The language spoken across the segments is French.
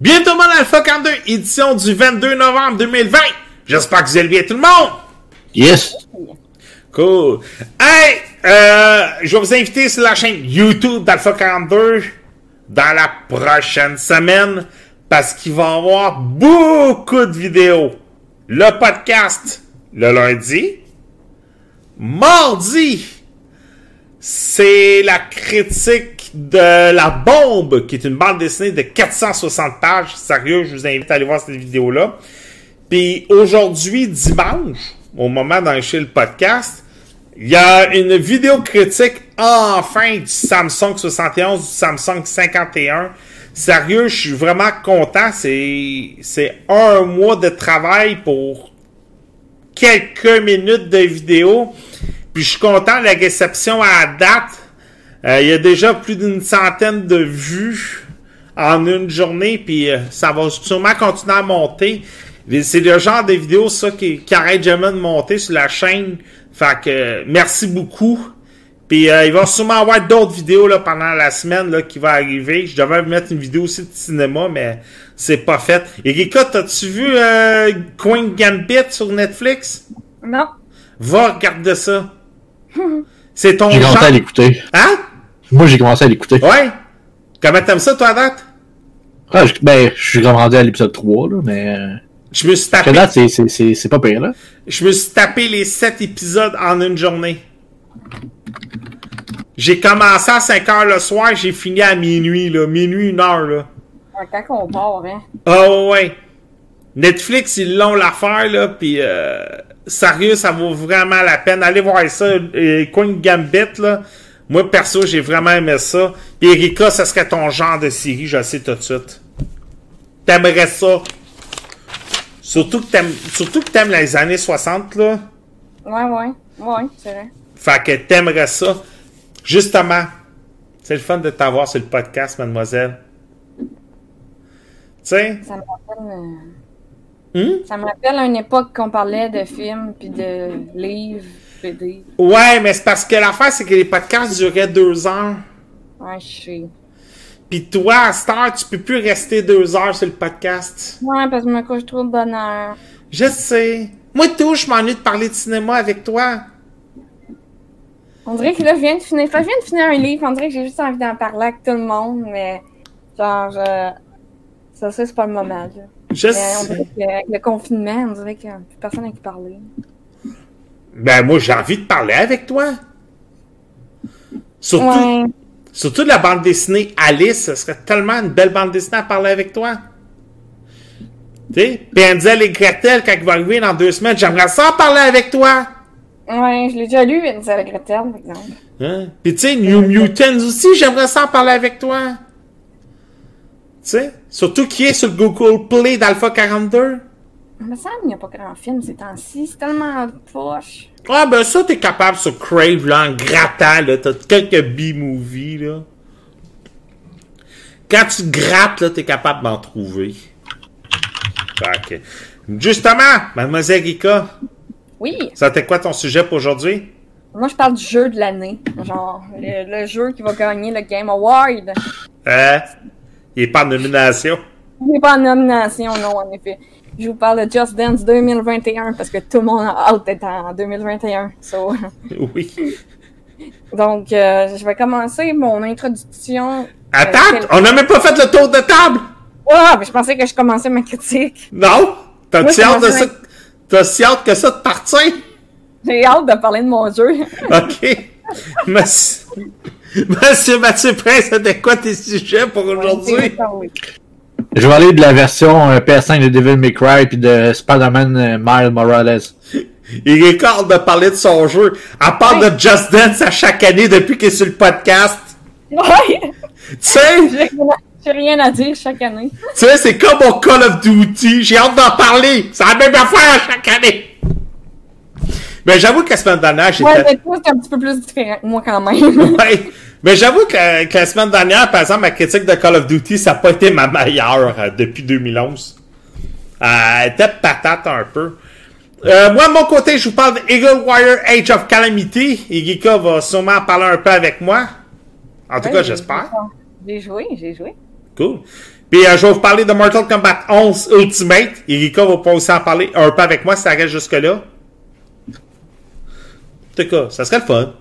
Bientôt mon Alpha 42, édition du 22 novembre 2020. J'espère que vous allez bien tout le monde. Yes. Cool. Hey, euh, je vais vous inviter sur la chaîne YouTube d'Alpha 42 dans la prochaine semaine parce qu'il va y avoir beaucoup de vidéos. Le podcast le lundi. Mardi, c'est la critique de La Bombe, qui est une bande dessinée de 460 pages. Sérieux, je vous invite à aller voir cette vidéo-là. Puis aujourd'hui, dimanche, au moment d'enregistrer le podcast, il y a une vidéo critique enfin du Samsung 71, du Samsung 51. Sérieux, je suis vraiment content. C'est, c'est un mois de travail pour quelques minutes de vidéo. Puis je suis content de la réception à date. Euh, il y a déjà plus d'une centaine de vues en une journée, puis euh, ça va sûrement continuer à monter. C'est le genre de vidéos, ça, qui, qui arrête jamais de monter sur la chaîne. Fait que, euh, merci beaucoup. Puis il va sûrement avoir d'autres vidéos là, pendant la semaine là, qui va arriver. Je devais mettre une vidéo aussi de cinéma, mais c'est pas fait. Erika, t'as-tu vu Queen Gambit sur Netflix? Non. Va regarder ça. C'est ton J'ai genre. à l'écouter. Hein? Moi, j'ai commencé à l'écouter. Ouais. Comment t'aimes ça, toi, à date? Ah, je- ben, je suis comme rendu à l'épisode 3, là, mais... euh, Je me suis À tapé, date, c'est- c'est- c'est c'est pas pire, là. je me suis tapé les sept épisodes en une journée. J'ai commencé à 5 heures le soir, j'ai fini à minuit, là. Minuit, une heure, là. Quand on part, hein. Oh, ouais. Netflix, ils l'ont l'affaire, là, pis euh, sérieux, ça vaut vraiment la peine. Allez voir ça. Euh, Queen Gambit, là. Moi, perso, j'ai vraiment aimé ça. Puis Erika, ça serait ton genre de série, je le sais tout de suite. T'aimerais ça. Surtout que t'aimes, surtout que t'aimes les années 60, là. Ouais, ouais. Ouais, c'est vrai. Fait que t'aimerais ça. Justement, c'est le fun de t'avoir sur le podcast, mademoiselle. Tu sais? Ça me rappelle. euh, Hum? Ça me rappelle une époque qu'on parlait de films puis de livres, Ouais, mais c'est parce que l'affaire, c'est que les podcasts duraient deux heures. Ouais, je sais. Puis toi, à cette heure, tu peux plus rester deux heures sur le podcast. Ouais, parce que je me couche trop de bonne heure. Je sais. Moi, tout, je m'ennuie de parler de cinéma avec toi. On dirait que là, je viens de finir. Je viens de finir un livre. On dirait que j'ai juste envie d'en parler avec tout le monde, mais genre, ça, ça c'est pas le moment. Là. Je Mais on sais. dirait qu'avec le confinement, on dirait qu'il n'y a plus personne à qui parler. Ben, moi, j'ai envie de parler avec toi. Surtout, Ouais. surtout de la bande dessinée Alice, ce serait tellement une belle bande dessinée à parler avec toi. Tu sais, Hansel et Gretel, quand il va arriver dans deux semaines, j'aimerais ça en parler avec toi. Ouais, je l'ai déjà lu, une avec Gretel, par exemple. Hein? Puis tu sais, New Mutants aussi, j'aimerais ça en parler avec toi. Tu sais, surtout qui est sur le Google Play d'Alpha 42. Il me semble qu'il n'y a pas grand film ces temps-ci. C'est tellement poche. Ah ben ça, t'es capable sur Crave, là, en grattant, là, t'as quelques B-movies, là. Quand tu grattes, là, t'es capable d'en trouver. Fait que- Justement, Mademoiselle Rika, Oui, ça t'est quoi ton sujet pour aujourd'hui? moi je parle du jeu de l'année. Genre, le, le jeu qui va gagner le Game Award. Hein? Il est pas en nomination. Il n'est pas en nomination, non, en effet. Je vous parle de Just Dance 2021 parce que tout le monde a hâte d'être en 2021. So, Oui. donc, euh, je vais commencer mon introduction. Attends, Euh, quel- on n'a même pas fait le tour de table! Ah, mais je pensais que je commençais ma critique. Non? T'as Moi, si hâte de ça? T'as si hâte que ça de partir? J'ai hâte de parler de mon jeu. OK. Monsieur, Monsieur Mathieu Prince, c'était quoi tes sujets pour aujourd'hui? Je vais aller de la version euh, PS5 de Devil May Cry puis de Spider-Man euh, Miles Morales. Il est hâte de parler de son jeu. À part Ouais. de Just Dance à chaque année depuis qu'il est sur le podcast. Ouais! Tu sais, J'ai rien à- j'ai rien à dire chaque année. tu sais, c'est comme au Call of Duty. J'ai hâte d'en parler. C'est la même affaire à chaque année. Mais j'avoue que la semaine dernière, j'étais... Ouais, mais toi, c'est un petit peu plus différent que moi quand même. Ouais. Mais j'avoue que, que la semaine dernière, par exemple, ma critique de Call of Duty, ça n'a pas été ma meilleure euh, depuis 2011. Euh, elle était patate un peu. Euh, moi, de mon côté, je vous parle de Eagle Wire Age of Calamity. Igika va sûrement en parler un peu avec moi. En tout Ouais, cas, j'espère. J'ai joué, j'ai joué. Cool. Puis euh, je vais vous parler de Mortal Kombat 11 Ultimate. Erika va pas aussi en parler un peu avec moi si ça reste jusque-là. En tout cas, ça serait le fun.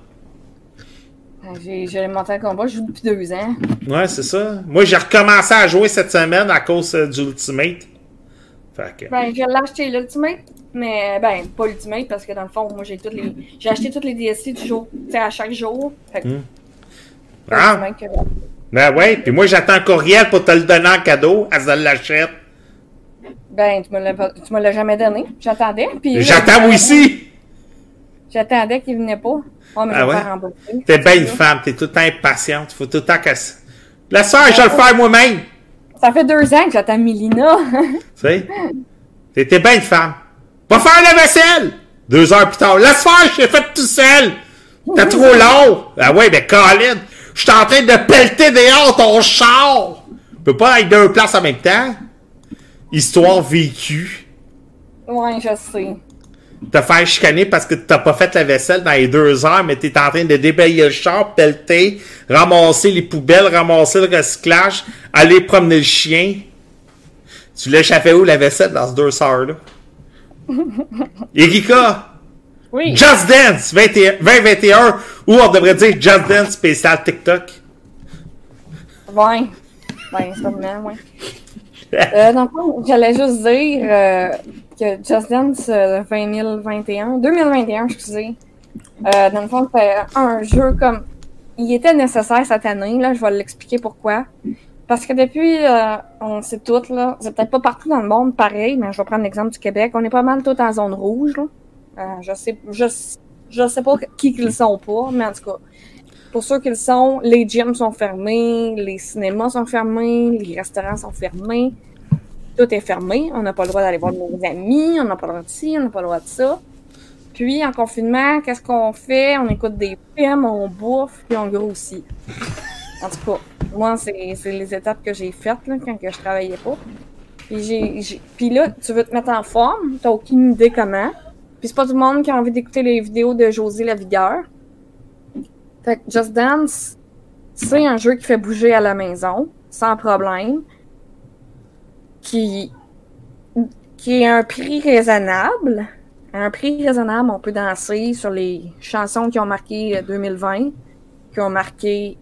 J'ai j'ai le Kombat, je joue depuis deux ans. Ouais, c'est ça. Moi, j'ai recommencé à jouer cette semaine à cause euh, du Ultimate. Fait que... Ben, je l'ai acheté l'Ultimate, mais ben, pas l'Ultimate parce que dans le fond, moi j'ai toutes les. J'ai acheté toutes les DLC du jour, à chaque jour. Fait que. pas Ah. que- Ben ouais, puis moi j'attends un courriel pour te le donner en cadeau. Elle se l'achète. Ben, tu me l'as jamais donné. J'attendais. J'attends moi aussi. J'attendais qu'il venait pas. Oh, mais Ah ouais? T'es bien une femme, t'es tout le temps impatiente. Faut tout le temps que. La soeur, je vais le faire moi-même. Ça fait deux ans que j'attends Milina. Tu sais? T'étais bien une femme. Va faire la vaisselle! Deux heures plus tard. Laisse faire, je l'ai fait tout seul! T'es trop long! Ah ouais, ben Colin, je suis en train de pelleter dehors ton char! Je peux pas être deux places en même temps. Histoire vécue. ouais, je sais. Te faire chicaner parce que t'as pas fait la vaisselle dans les deux heures, mais t'es en train de déblayer le char, pelleter, ramasser les poubelles, ramasser le recyclage, aller promener le chien. Tu l'échappais où la vaisselle dans ces deux heures-là? Erika! Oui. Just Dance 21 2021 ou on devrait dire Just Dance spécial TikTok. Ouais. Ben, sûrement, ouais. Euh, dans le fond, j'allais juste dire euh, Just Dance euh, 2021, 2021, excusez, euh, dans le fond, c'est un jeu comme. Il était nécessaire cette année, là, je vais l'expliquer pourquoi. Parce que depuis, euh, on sait toutes, là, c'est peut-être pas partout dans le monde pareil, mais je vais prendre l'exemple du Québec. On est pas mal tous en zone rouge, là. Euh, je sais, je, je sais pas qui qu'ils sont pas, mais en tout cas, pour ceux qui le sont, les gyms sont fermés, les cinémas sont fermés, les restaurants sont fermés. Tout est fermé. On n'a pas le droit d'aller voir nos amis, on n'a pas le droit de ci, on n'a pas le droit de ça. Puis, en confinement, qu'est-ce qu'on fait? On écoute des films, on bouffe, puis on grossit. En tout cas, moi, c'est les étapes que j'ai faites là, quand que je travaillais pas. Puis, là, tu veux te mettre en forme, t'as aucune idée comment. Puis c'est pas tout le monde qui a envie d'écouter les vidéos de Josie la vigueur. Fait que Just Dance, c'est un jeu qui fait bouger à la maison, sans problème, qui, qui est un prix raisonnable. À un prix raisonnable, on peut danser sur les chansons qui ont marqué euh, 2020, qui ont marqué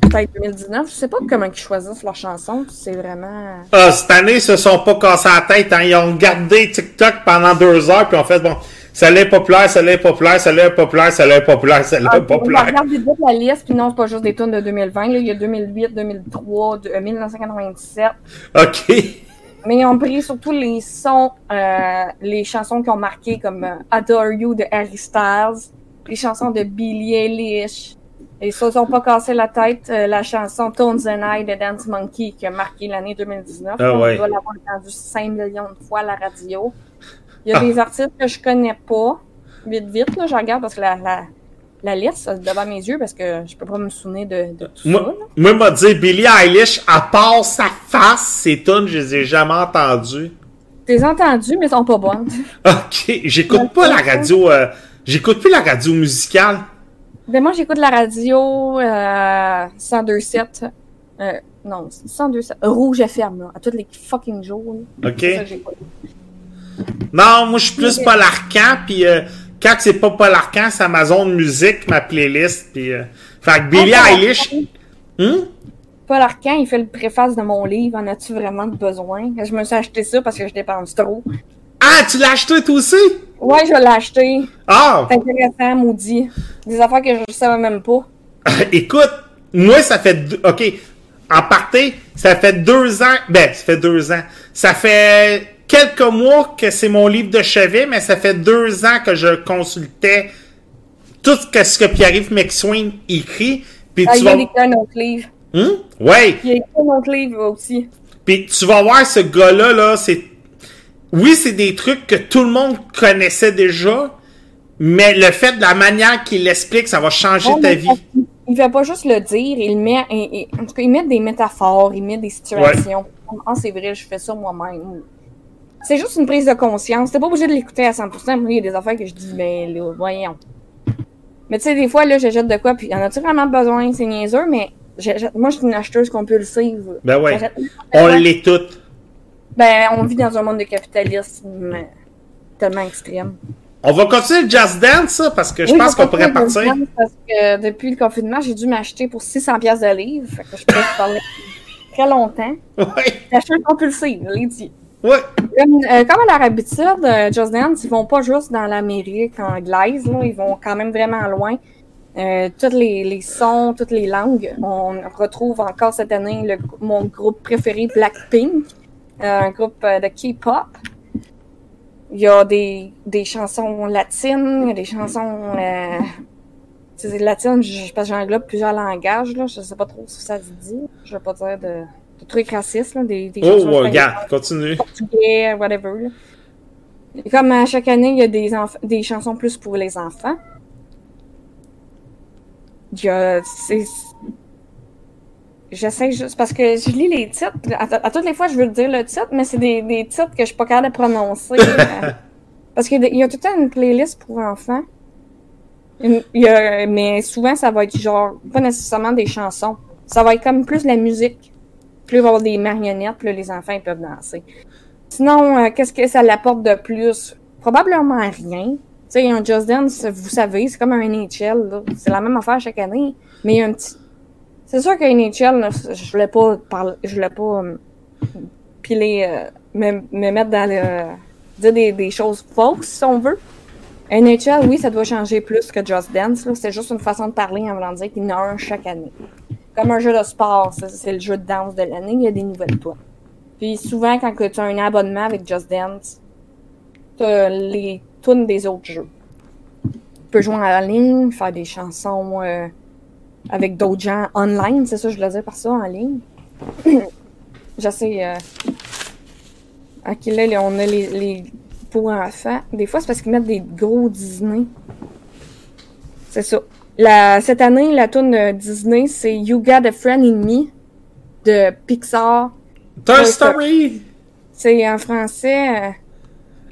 peut-être 2019. Je sais pas comment ils choisissent leurs chansons, c'est vraiment... Ah, cette année, ils se sont pas cassés la tête. Hein. Ils ont gardé TikTok pendant deux heures, puis ont fait, bon, celle-là est populaire, celle-là est populaire, celle-là est populaire, celle-là est populaire, celle-là Ah, est populaire. Regarde vite la liste, puis non, c'est pas juste des tunes de 2020. Là. Il y a 2008, 2003, de, euh, 1997. OK. Mais ils ont pris surtout les sons, euh, les chansons qui ont marqué comme euh, Adore You de Harry Styles, les chansons de Billie Eilish. Et ils se sont pas cassé la tête, euh, la chanson Tones and I de Dance Monkey qui a marqué l'année 2019. Ah On ouais. doit l'avoir entendu 5 millions de fois à la radio. Il y a Ah. des artistes que je connais pas. Vite, vite, là, je regarde parce que la, la, la liste, c'est devant mes yeux parce que je peux pas me souvenir de, de tout ça. Moi, là. moi, m'a dit Billie Eilish, à part sa face, ses tunes, je les ai jamais entendues. Ai entendues, mais elles sont pas bonnes. OK. J'écoute pas la radio, euh, j'écoute plus la radio musicale. Ben moi, j'écoute la radio euh, 102.7. Euh, non, 102.7. Rouge FM, là, à tous les fucking jours. là. OK. C'est ça. Non, moi, je suis plus Paul Arcan, puis euh, quand c'est pas Paul Arcan, c'est Amazon Music, ma playlist, puis... Euh, fait que Billie Ah, Eilish... Hum? Paul Arcan, il fait le préface de mon livre. En as-tu vraiment besoin? Je me suis acheté ça parce que je dépense trop. Ah, tu l'as acheté toi aussi? Ouais, je vais l'acheter. Ah! C'est intéressant, maudit. Des affaires que je savais même pas. Écoute, moi, ça fait... deux- OK, en partie, ça fait deux ans... Ben, ça fait deux ans. Ça fait quelques mois que c'est mon livre de chevet, mais ça fait deux ans que je consultais tout ce que, Pierre-Yves McSwain écrit, puis Ah, tu il vas... a écrit un autre livre. Hum? Ouais, Il a écrit un autre livre aussi. Puis tu vas voir ce gars-là, là, c'est. Oui, c'est des trucs que tout le monde connaissait déjà, mais le fait de la manière qu'il l'explique, ça va changer Ouais, ta vie. il- fait pas juste le dire, il met, il- il- en tout cas, il met des métaphores, il met des situations. Ah, c'est vrai, je fais ça moi-même. C'est juste une prise de conscience. T'es pas obligé de l'écouter à 100%. Moi, il y a des affaires que je dis, mais là, voyons. Mais tu sais, des fois, là, je jette de quoi, puis en as-tu vraiment besoin? C'est niaiseux, mais j'achète- moi, je suis une acheteuse compulsive. Ben ouais. J'achète- On l'est toutes. Ben, on vit dans un monde de capitalisme tellement extrême. On va continuer le Just Dance, ça, parce que je Oui, pense qu'on pourrait partir. distance Parce que depuis le confinement, j'ai dû m'acheter pour 600 pièces de livres. Fait que je peux te parler très longtemps. Ouais. L'acheteuse compulsive, l'ai dit. Euh, comme à leur habitude, euh, Just Dance, ils vont pas juste dans l'Amérique anglaise, là, ils vont quand même vraiment loin. Euh, tous les, les sons, toutes les langues. On retrouve encore cette année le, mon groupe préféré, Blackpink, euh, un groupe de K-pop. Il y a des, des chansons latines, il y a des chansons latines, je, parce que j'englobe plusieurs langages, là, je sais pas trop si ça se dit. Je veux pas dire de trucs racistes, là, des, des Oh, regarde, continue. portugais, whatever. là. Et comme à chaque année, il y a des, des chansons plus pour les enfants. Il y a. J'essaie juste. Parce que je lis les titres. À, à toutes les fois, je veux dire le titre, mais c'est des, des titres que je suis pas capable de prononcer. euh, parce qu'il y a y tout le temps une playlist pour enfants. Une- il y a- mais souvent, ça va être genre. Pas nécessairement des chansons. Ça va être comme plus de la musique. Là, il va y avoir des marionnettes, là, les enfants peuvent danser. Sinon, euh, qu'est-ce que ça l'apporte de plus? Probablement rien. Tu sais, un Just Dance, vous savez, c'est comme un NHL. C'est la même affaire chaque année. Mais il y a un petit. C'est sûr qu'un NHL, je voulais pas parler, je voulais pas euh, euh, me, me mettre dans le. dire des, des choses fausses, si on veut. NHL, oui, ça doit changer plus que Just Dance. C'est juste une façon de parler en voulant dire qu'il y en a un chaque année. Comme un jeu de sport, c'est le jeu de danse de l'année, il y a des nouvelles toits. Puis souvent, quand tu as un abonnement avec Just Dance, tu as les tunes des autres jeux. Tu peux jouer en ligne, faire des chansons euh, avec d'autres gens online, c'est ça je voulais dire par ça, en ligne. J'essaie. Euh... Ok, là, là, on a les pour enfants. Des fois, c'est parce qu'ils mettent des gros Disney. C'est ça. La, cette année, la tune euh, Disney, c'est You Got a Friend in Me de Pixar. Toy Ouais, Story! C'est en français. euh,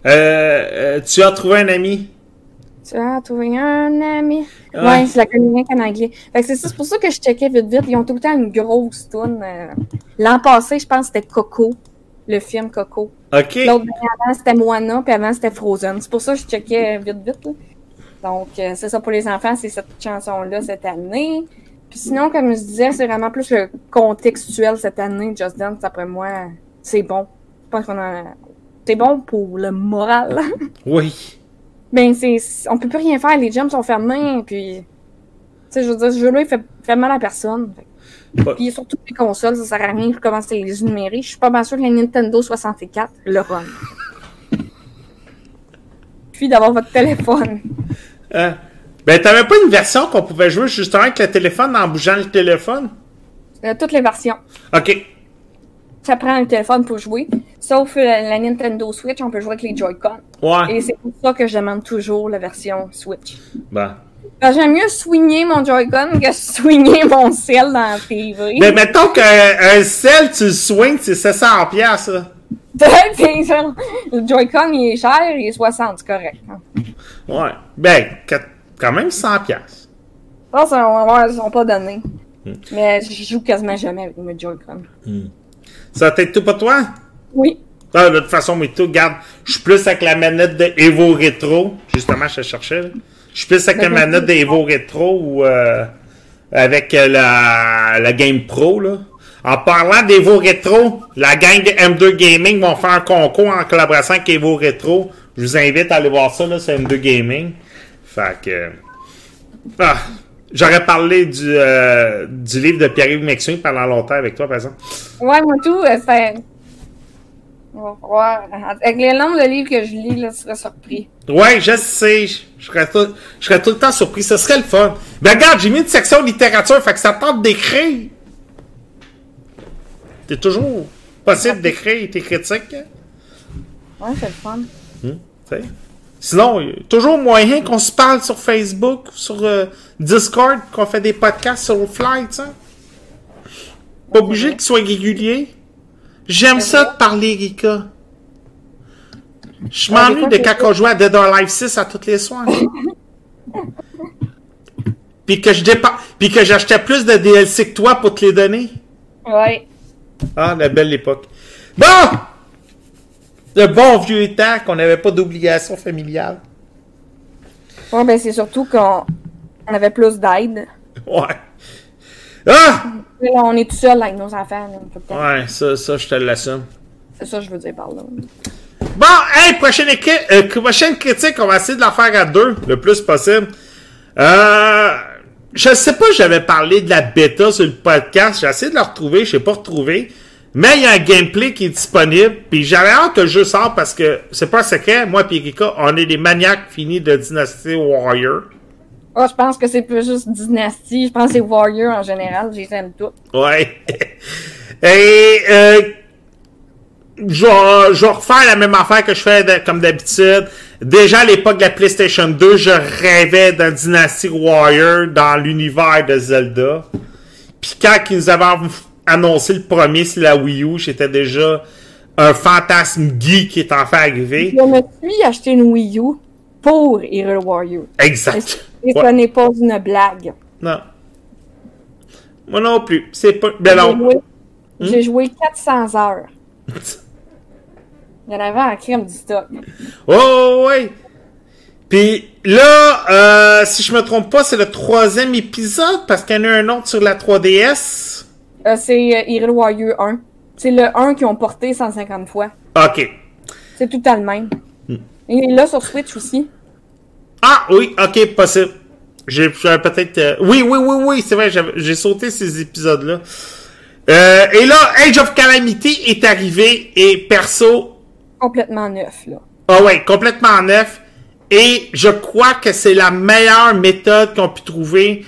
Euh, euh, tu as trouvé un ami. Tu as trouvé un ami. Ouais. Ouais, je la rien qu'en anglais. Fait que c'est ça, c'est pour ça que je checkais vite vite. Ils ont tout le temps une grosse euh. L'an passé, je pense que c'était Coco, le film Coco. OK. L'autre avant, c'était Moana, puis avant, c'était Frozen. C'est pour ça que je checkais vite vite. là. Donc, euh, c'est ça pour les enfants, c'est cette chanson-là cette année. Puis sinon, comme je disais, c'est vraiment plus le contextuel cette année. Just Dance, d'après moi, c'est bon. Je pense qu'on a... C'est bon pour le moral. Oui. Ben, c'est, on peut plus rien faire, les gyms sont fermés, puis, tu sais, je veux dire, ce jeu-là, il fait, fait mal à personne. Fait. Puis surtout les consoles, ça sert à rien de commencer à les énumérer. Je suis pas bien sûre que la Nintendo 64 le run. Puis d'avoir votre téléphone. Hein? Ben, t'avais pas une version qu'on pouvait jouer justement avec le téléphone en bougeant le téléphone? Euh, toutes les versions. OK. Ça prend le téléphone pour jouer. Sauf euh, la, la Nintendo Switch, on peut jouer avec les Joy-Con. Ouais. Et c'est pour ça que je demande toujours la version Switch. Ben, j'aime mieux swinger mon Joy-Con que swinger mon cell dans la TV. Ben, mettons qu'un sel, tu le swings, c'est 700 piastres, ça. Genre, le Joy-Con, il est cher, il est 60, c'est correct. hein. Ouais. Ben, qu- quand même 100 piastres. Ça, ça, on va voir, ils sont pas donnés. Hmm. Mais je joue quasiment jamais avec mes Joy-Con. Ça va être tout pour toi? Oui. Ah, de toute façon, mais tout, regarde, je suis plus avec la manette de Evo Retro. Justement, je cherchais. là. Je suis plus avec la manette de Evo Retro ou euh, avec euh, la, la Game Pro. Là. En parlant d'Evo Retro, la gang de M2 Gaming vont faire un concours en collaboration avec Evo Retro. Je vous invite à aller voir ça là, sur M2 Gaming. Fait que. Ah, J'aurais parlé du, euh, du livre de Pierre-Yves Mexuin pendant longtemps avec toi, par exemple. Ouais, moi tout, euh, c'est. On va voir. Avec les nombres de livres que je lis, là, tu serais surpris. Ouais, je sais. Je serais tout, je serais tout le temps surpris. Ce serait le fun. Ben regarde, j'ai mis une section littérature, fait que ça tente d'écrire. C'est toujours possible d'écrire tes critiques. Ouais, c'est le fun. Sais. Sinon, il y a toujours moyen qu'on se parle sur Facebook, sur euh, Discord, qu'on fait des podcasts sur le fly, tu sais. Pas obligé qu'ils soient réguliers. J'aime ça de parler, Rika. Je m'ennuie de quand on jouait à Dead or Alive 6 à toutes les soirs. Puis que je dépa... Puis que j'achetais plus de DLC que toi pour te les donner. Ouais. Ah, la belle époque. Bon! Le bon vieux temps qu'on n'avait pas d'obligation familiale. Ouais, ben c'est surtout qu'on on avait plus d'aide. Ouais. Ah! Là, on est tout seul avec nos enfants. là, temps. Ouais, ça, ça, je te l'assume. C'est ça que je veux dire par là. Bon, hey, prochaine, euh, prochaine critique, on va essayer de la faire à deux, le plus possible. Euh, je sais pas, j'avais parlé de la bêta sur le podcast, j'ai essayé de la retrouver, je l'ai pas retrouvé. Mais il y a un gameplay qui est disponible, puis j'avais hâte que le jeu sorte parce que c'est pas un secret, moi et Erika, on est des maniaques finis de Dynasty Warrior. Oh, je pense que c'est plus juste Dynasty. Je pense que c'est Warrior en général. Je les aime toutes. Ouais. Et euh, je, vais- je vais refaire la même affaire que je fais de- comme d'habitude. Déjà à l'époque de la PlayStation 2, je rêvais d'un Dynasty Warrior dans l'univers de Zelda. Puis quand ils nous avaient annoncé le premier sur la Wii U, j'étais déjà un fantasme geek qui est enfin arrivé. Je me suis acheté une Wii U pour Hero Warrior. Exact. Et Ouais. ce n'est pas une blague. Non. Moi non plus. C'est pas. Ben J'ai joué, j'ai joué 400 heures. Il y en avait en crème du stock. Oh, ouais. Puis là, euh, si je me trompe pas, c'est le troisième épisode parce qu'il y en a un autre sur la 3DS. Euh, c'est euh, Hero Warrior 1. C'est le 1 qu'ils ont porté 150 fois. Ok. C'est tout temps le même. Il est là sur Switch aussi. Ah oui, ok, possible. J'ai peut-être. euh, Oui, oui, oui, oui, c'est vrai, j'ai sauté ces épisodes-là. Euh, et là, Age of Calamity est arrivé et perso, Complètement neuf, là. Ah ouais, complètement neuf. Et je crois que c'est la meilleure méthode qu'on pu trouver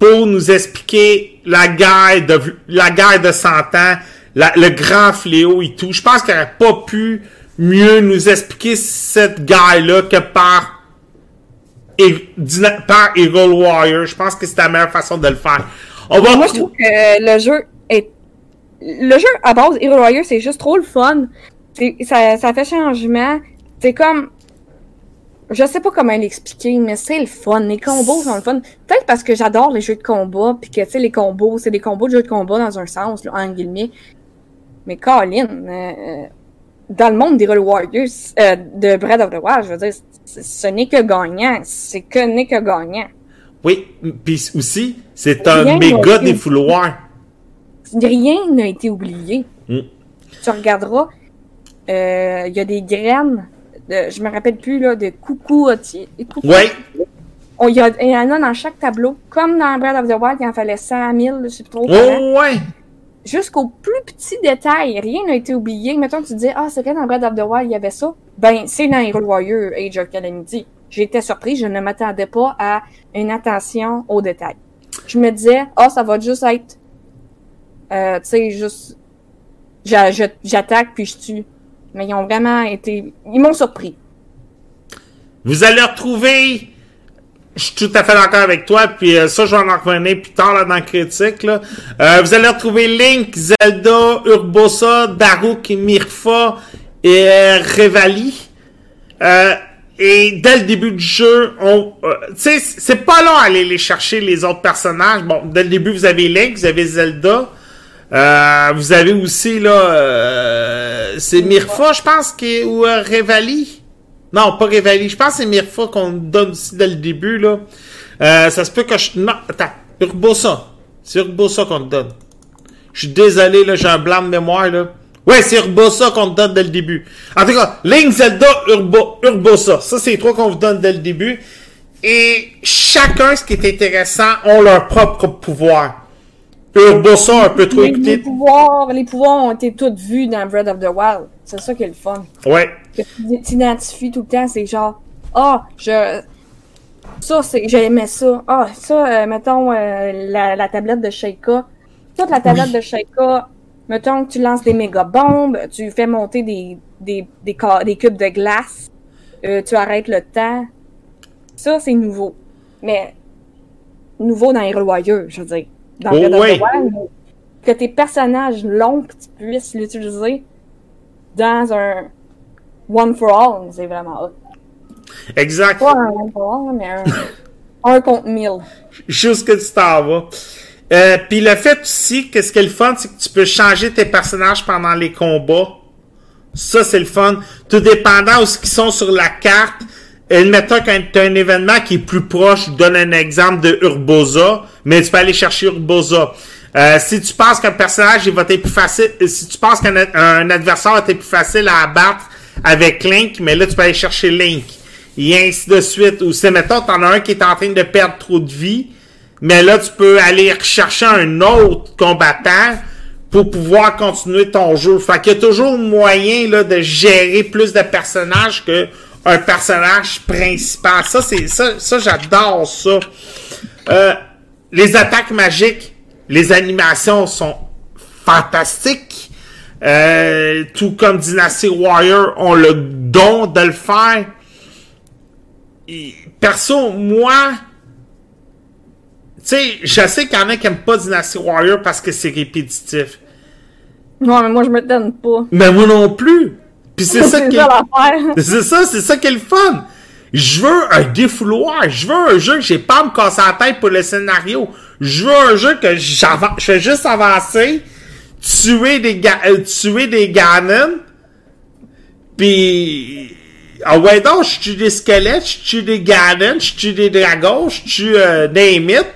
pour nous expliquer la guerre de la guerre de 100 ans, la- le grand fléau et tout. Je pense qu'il n'aurait pas pu mieux nous expliquer cette guerre-là que par par Eagle Warrior. Je pense que c'est la meilleure façon de le faire. Moi, je trouve que le jeu est. Le jeu, à base, Hero Warrior, c'est juste trop le fun. Ça, ça fait changement. C'est comme. Je sais pas comment l'expliquer, mais c'est le fun. Les combos sont le fun. Peut-être parce que j'adore les jeux de combat, puis que, tu sais, les combos, c'est des combos de jeux de combat dans un sens, là, en guillemets. Mais Colin, euh, dans le monde des Hero Warriors, euh, de Breath of the Wild, je veux dire, ce n'est que gagnant. C'est que n'est que gagnant. Oui, puis aussi, c'est un Rien méga défouloir. rien n'a été oublié. Mm. Tu regarderas, euh, il y a des graines, de, je me rappelle plus, là, de coucou. On, il, y en a dans chaque tableau. Comme dans Breath of the Wild, il en fallait 100 000, je sais trop. Oh ouais. Jusqu'au plus petit détail, rien n'a été oublié. Mettons tu dis, ah, c'est vrai, dans Breath of the Wild, il y avait ça. Ben, c'est dans Hero Warrior Age of Calamity. J'étais surpris, je ne m'attendais pas à une attention aux détails. Je me disais, ah, ça va juste être, euh, tu sais, juste, j'attaque puis je tue. Mais ils ont vraiment été, ils m'ont surpris. Vous allez retrouver. Je suis tout à fait d'accord avec toi, puis euh, ça, je vais en revenir plus tard là, dans la critique. Là. Euh, vous allez retrouver Link, Zelda, Urbosa, Daruk, Mirfa et euh, Revali. Euh, et dès le début du jeu, on, euh, sais, c'est pas long à aller les chercher les autres personnages. Bon, dès le début, vous avez Link, vous avez Zelda. Euh, vous avez aussi là, c'est Mirfa, je pense, qui est, ou Revali. Non, pas Revali. Je pense que c'est Mirfa qu'on donne aussi dès le début, là. Euh, ça se peut que je... Non, attends. Urbosa. C'est Urbosa qu'on te donne. Je suis désolé, là, j'ai un blanc de mémoire, là. Ouais, c'est Urbosa qu'on te donne dès le début. En tout cas, Link, Zelda, Urbo, Urbosa. Ça, c'est les trois qu'on vous donne dès le début. Et chacun, ce qui est intéressant, ont leur propre pouvoir. Urbosa, un peu trop Les, les écouté. pouvoirs, les pouvoirs ont été tous vus dans Breath of the Wild. C'est ça qui est le fun. Ouais. Que tu t'identifies tout le temps, c'est genre, ah, je. Ça, c'est. J'aimais ça. Ah, ça, euh, mettons, euh, la, la tablette de Sheikah. Toute la tablette de Sheikah, mettons que tu lances des méga bombes, tu fais monter des, des, des, cubes de glace, euh, tu arrêtes le temps. Ça, c'est nouveau. Mais, nouveau dans Hero Warrior, je veux dire. Dans Oh, ouais. Wild, que tes personnages longs, que tu puisses l'utiliser dans un One for All, c'est vraiment. Exact. Pas un One for All, mais un Un contre mille. Juste que tu t'en vas. Euh, Puis le fait aussi, qu'est-ce qui est le fun, c'est que tu peux changer tes personnages pendant les combats. Ça, c'est le fun. Tout dépendant où ce qu'ils sont sur la carte. Admettons quand tu as un événement qui est plus proche, je donne un exemple de Urbosa, mais tu peux aller chercher Urbosa. Euh, si tu penses qu'un personnage il va être plus facile, si tu penses qu'un un adversaire va être plus facile à abattre avec Link, mais là tu peux aller chercher Link. Et ainsi de suite. Ou c'est mettons, t'en as un qui est en train de perdre trop de vie, mais là tu peux aller chercher un autre combattant pour pouvoir continuer ton jeu. Fait qu'il y a toujours moyen là, de gérer plus de personnages que un personnage principal. Ça, c'est ça, ça j'adore ça. Euh, les attaques magiques, les animations sont fantastiques. Euh, tout comme Dynasty Warrior ont le don de le faire. Et, perso, moi, tu sais, je sais qu'il y en a qui n'aiment pas Dynasty Warrior parce que c'est répétitif. Non, mais moi, je me donne pas. Mais moi non plus. Puis c'est ça qui. C'est ça, c'est ça qui est le fun. Je veux un défouloir. Je veux un jeu que j'ai pas à me casser la tête pour le scénario. Je veux un jeu que j'avance, je fais juste avancer, tuer des ga euh, tuer des Ganon, puis ah ouais donc, je tue des squelettes, je tue des Ganon, je tue des dragons, je tue euh, name it,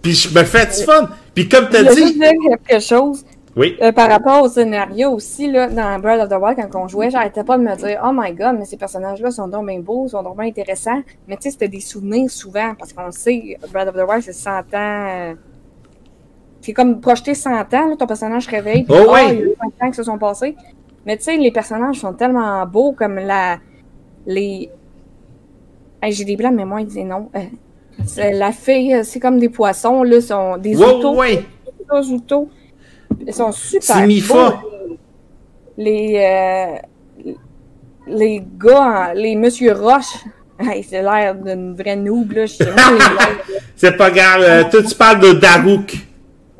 puis je me fais du fun. Puis comme Je t'as dit, juste dire quelque chose. oui, Euh, par rapport au scénario aussi, là, dans Breath of the Wild, quand on jouait, j'arrêtais pas de me dire, oh my god, mais ces personnages-là sont donc bien beaux, sont donc bien intéressants. Mais tu sais, c'était des souvenirs souvent, parce qu'on sait, Breath of the Wild, c'est 100 ans. C'est comme projeté 100 ans, là, ton personnage réveille, puis Oh oh, ouais. il y a eu 5 ans qui se sont passés. Mais tu sais, les personnages sont tellement beaux, comme la. Les. Hey, J'ai des blancs, mais moi, ils disent non. Euh, la fille, euh, c'est comme des poissons, là, sont des ouais, autos. ouais, Des autos. Ils sont super beaux. Les, euh, les gars, les Monsieur Roche, hey, c'est l'air d'une vraie noob, là. Les. C'est pas grave. Euh, toi, tu parles de Daruk.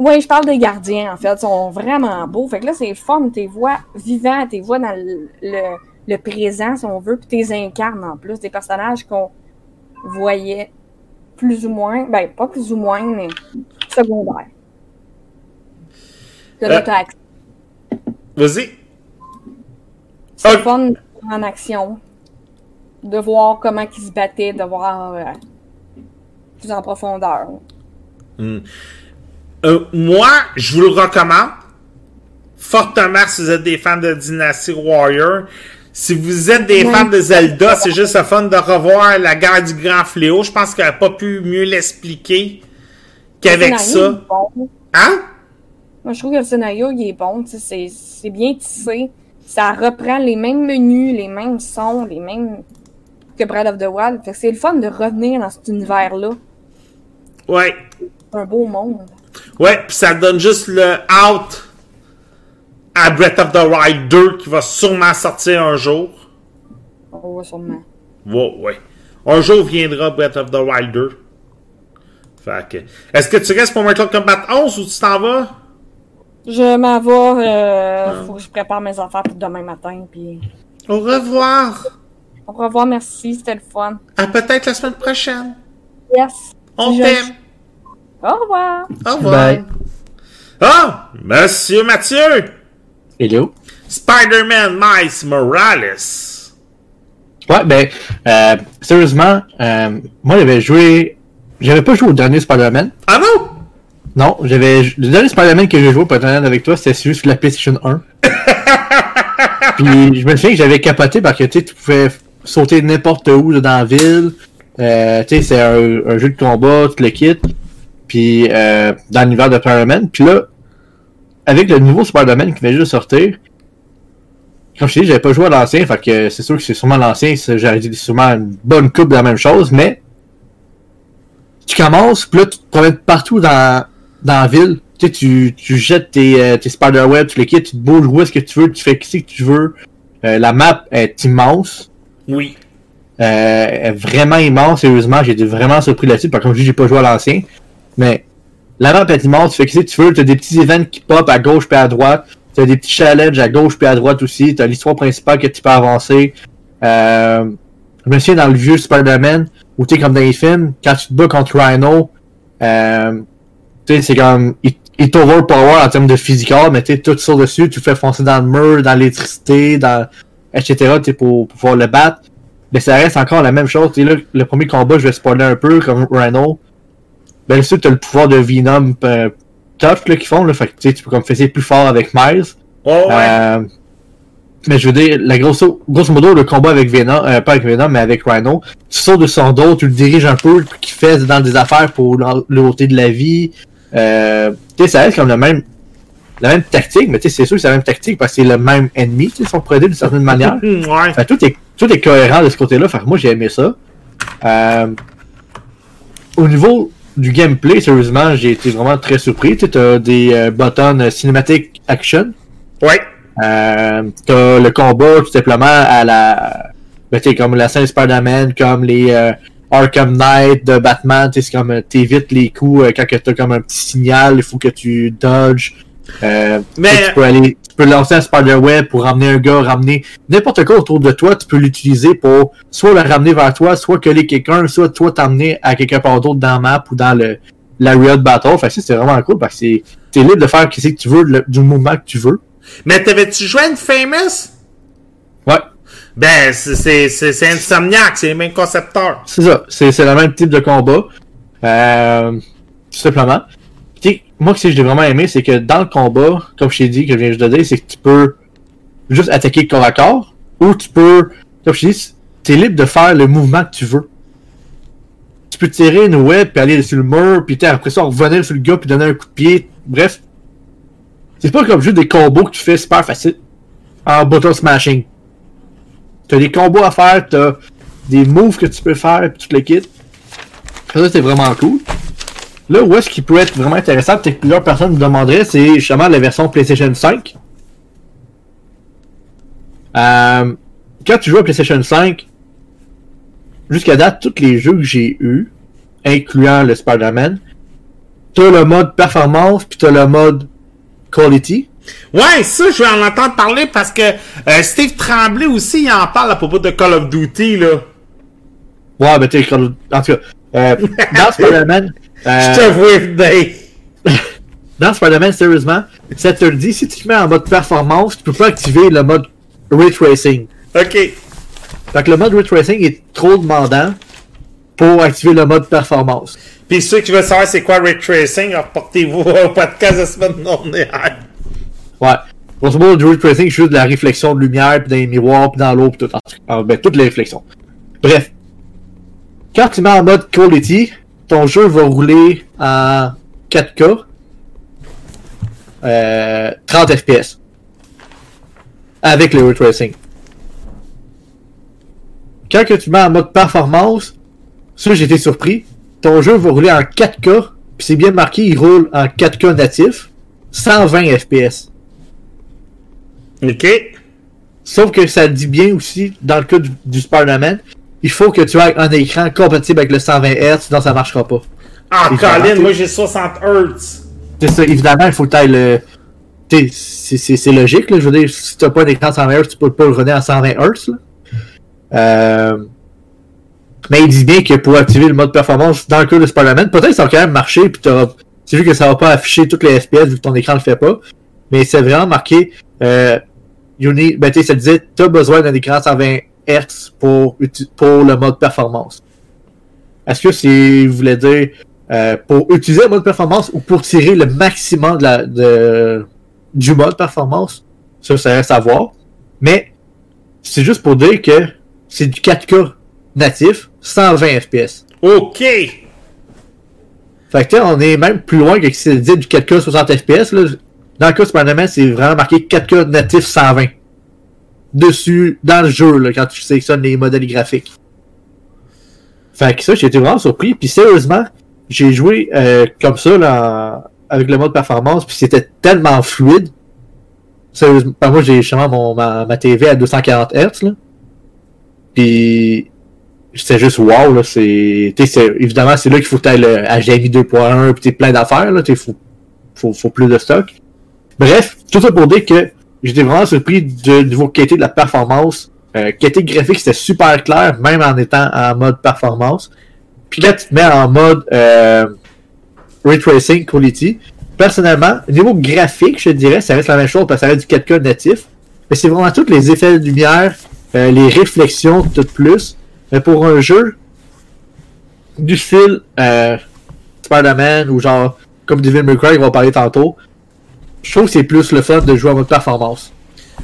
Oui, je parle des gardiens, en fait. Ils sont vraiment beaux. Fait que là, c'est fun. Tes voix vivants, tes voix dans le, le, le présent, si on veut, puis tes incarnes en plus. Des personnages qu'on voyait plus ou moins, ben, pas plus ou moins, mais secondaires. Euh. Vas-y. C'est fun en action. De voir comment ils se battaient, de voir euh, plus en profondeur. Euh, moi, je vous le recommande fortement si vous êtes des fans de Dynasty Warrior. Si vous êtes des fans de Zelda, c'est juste le fun de revoir la guerre du grand fléau. Je pense qu'elle n'a pas pu mieux l'expliquer qu'avec Le ça. bon. Hein? Moi, je trouve que le scénario, il est bon. C'est c'est bien tissé. Ça reprend les mêmes menus, les mêmes sons, les mêmes que Breath of the Wild. Fait que c'est le fun de revenir dans cet univers-là. Ouais. C'est un beau monde. Ouais, puis ça donne juste le out à Breath of the Wild 2 qui va sûrement sortir un jour. Voit sûrement. Ouais, ouais. Un jour viendra Breath of the Wild 2. Fait que. Est-ce que tu restes pour Mortal Kombat 11 ou tu t'en vas? Je m'en vais. Euh, Faut que je prépare mes affaires pour demain matin. Puis... Au revoir. Au revoir, merci. C'était le fun. À peut-être la semaine prochaine. Yes. On t'aime. Au revoir. Au revoir. Bye. Ah, Monsieur Mathieu. Hello? Spider-Man Miles Morales. Ouais, ben, euh, sérieusement, euh, moi, j'avais joué. J'avais pas joué au dernier Spider-Man. Ah non? Non, j'avais. Le dernier Spider-Man que j'ai joué, pour être honnête avec toi, c'était celui sur la PlayStation 1. Puis, je me souviens que j'avais capoté parce que, tu sais, tu pouvais sauter n'importe où là, dans la ville. Euh, tu sais, c'est un, un jeu de combat, tout le kit. Puis, euh, dans l'univers de Spider-Man. Puis là, avec le nouveau Spider-Man qui vient juste de sortir, comme je te dis, j'avais pas joué à l'ancien, fait que c'est sûr que c'est sûrement l'ancien, j'aurais dit sûrement une bonne coupe de la même chose, mais tu commences, puis là, tu te promènes partout dans, dans la ville. Tu sais, tu, tu jettes tes, euh, tes spider-web, tu les quittes, tu te bouges où est-ce que tu veux, tu fais ce que tu veux. Euh, la map est immense. Oui. Euh, est vraiment immense, sérieusement. J'ai été vraiment surpris là-dessus, parce que comme je dis, j'ai pas joué à l'ancien. Mais la map est immense, tu fais ce que tu veux, t'as des petits events qui pop à gauche puis à droite. T'as des petits challenges à gauche puis à droite aussi. T'as l'histoire principale que tu peux avancer. Euh, je me souviens dans le vieux Spider-Man, tu sais, comme dans les films, quand tu te bats contre Rhino, euh, tu sais, c'est comme, il, t'overpower en termes de physical, mais tu tout sur dessus, tu fais foncer dans le mur, dans l'électricité, dans, etc., pour, pouvoir le battre. Mais ça reste encore la même chose. Tu là, le premier combat, je vais spoiler un peu, comme Rhino. Ben, sûr, t'as le pouvoir de Venom euh, tough, là, qu'ils font, là. Fait que, tu sais, tu peux comme faire plus fort avec Miles. Oh, ouais. Euh, mais je veux dire, la grosse, grosso modo, le combat avec Venom, euh, pas avec Venom, mais avec Rhino, tu sors de son dos, tu le diriges un peu, qui fait dans des affaires pour l'ôter de la vie. Euh, tu sais, ça reste comme la même, la même tactique, mais tu sais, c'est sûr que c'est la même tactique parce que c'est le même ennemi, tu sais, son produit d'une certaine manière. ouais. Fait, tout est, tout est cohérent de ce côté-là. Fait que moi, j'ai aimé ça. Euh, au niveau du gameplay, sérieusement, j'ai été vraiment très surpris. Tu as des euh, buttons euh, cinématique action. Ouais. Euh, t'as le combat tout simplement à la. Ben, t'sais, comme la scène Spider-Man, comme les euh, Arkham Knight de Batman, c'est comme t'évites les coups euh, quand que t'as comme un petit signal, il faut que tu dodges. Euh, Mais- tu peux aller. Tu peux lancer un Spider-Web pour ramener un gars, ramener n'importe quoi autour de toi, tu peux l'utiliser pour soit le ramener vers toi, soit coller quelqu'un, soit toi t'emmener à quelque part d'autre dans la map ou dans le l'area de battle. Fait que ça, c'est vraiment cool parce que c'est t'es libre de faire ce que tu veux, le- du mouvement que tu veux. Mais t'avais-tu joué à une Famous? Ouais. Ben, c'est- c'est c'est- c'est Insomniac, c'est les mêmes concepteurs. C'est ça, c'est c'est le même type de combat. Euh, tout simplement. Tu moi, ce que j'ai vraiment aimé, c'est que dans le combat, comme je t'ai dit, que je viens juste de dire, c'est que tu peux juste attaquer corps à corps, ou tu peux, comme je t'ai dit, t'es libre de faire le mouvement que tu veux. Tu peux tirer une web, puis aller sur le mur, puis après ça, revenir sur le gars, puis donner un coup de pied. Bref. C'est pas comme juste des combos que tu fais super facile en button smashing. T'as des combos à faire, t'as des moves que tu peux faire, puis tout le kit. Ça, c'est vraiment cool. Là, où est-ce qu'il peut être vraiment intéressant, peut-être que plusieurs personnes me demanderaient, c'est justement la version PlayStation 5. Euh, quand tu joues à PlayStation 5, jusqu'à date, tous les jeux que j'ai eus, incluant le Spider-Man, t'as le mode performance, puis t'as le mode quality. Ouais, ça, je vais en entendre parler parce que euh, Steve Tremblay aussi, il en parle à propos de Call of Duty, là. Ouais, ben t'es en tout cas, euh, dans Spider-Man, Je te vois venir. Dans Spider-Man, sérieusement, ça te le dit, si tu te mets en mode performance, tu peux pas activer le mode Ray Tracing. OK. Fait que le mode Ray Tracing est trop demandant pour activer le mode performance. Puis ceux qui veulent savoir c'est quoi Ray Tracing, reportez-vous au podcast de semaine dernière. Ouais. Grosso modo, le Ray Tracing, c'est juste de la réflexion de lumière, puis dans les miroirs, puis dans l'eau, puis tout. En cas, ah, ben, toutes les réflexions. Bref. Quand tu mets en mode quality, ton jeu va rouler en 4K, euh, 30 FPS. Avec le Ray Tracing. Quand que tu mets en mode performance, ça j'ai été surpris, ton jeu va rouler en 4K, puis c'est bien marqué, il roule en 4K natif, 120 FPS. OK. Sauf que ça dit bien aussi, dans le cas du, du Spider-Man, il faut que tu aies un écran compatible avec le 120 Hz, sinon ça marchera pas. Ah, Colin, moi j'ai 60 Hz. C'est ça, évidemment, il faut que tu le. C'est logique, là. Je veux dire, si t'as pas un écran 120 Hz, tu peux pas le runner en 120 Hz, là. Euh... Mais il dit bien que pour activer le mode performance dans le cas de Spider-Man, peut-être que ça va quand même marcher, puis. C'est juste que ça va pas afficher toutes les FPS vu que ton écran le fait pas. Mais c'est vraiment marqué. Euh, you need- ben, tu sais, ça disait, t'as besoin d'un écran 120 Hz pour, le mode performance. Est-ce que c'est, vous voulez dire, euh, pour utiliser le mode performance ou pour tirer le maximum de la, de, du mode performance? Ça, ça reste à voir. Mais, c'est juste pour dire que c'est du 4K natif, 120 FPS. OK. Fait que, on est même plus loin que si c'est dit du 4K 60 FPS. Dans le cas de Spider-Man, c'est vraiment marqué 4K natif 120. Dessus, dans le jeu, là, quand tu sélectionnes les modèles graphiques. Fait que ça, j'ai été vraiment surpris. Puis sérieusement, j'ai joué euh, comme ça, là, avec le mode performance, puis c'était tellement fluide. Sérieusement, ben, moi, j'ai justement mon, ma, ma TV à 240 Hz, là. Puis c'était juste wow là c'est évidemment c'est là qu'il faut que le HDMI 2.1 puis plein d'affaires là faut, faut faut plus de stock bref tout ça pour dire que j'étais vraiment surpris du niveau qualité de la performance euh, qualité graphique, c'était super clair, même en étant en mode performance. Puis là, tu te mets en mode euh, Ray Tracing Quality. Personnellement, au niveau graphique, je dirais, ça reste la même chose parce que ça reste du 4K natif. Mais c'est vraiment tous les effets de lumière, euh, les réflexions, tout plus. Mais pour un jeu du style euh, Spider-Man ou genre comme Devil May Cry, on va parler tantôt, je trouve que c'est plus le fun de jouer en mode performance.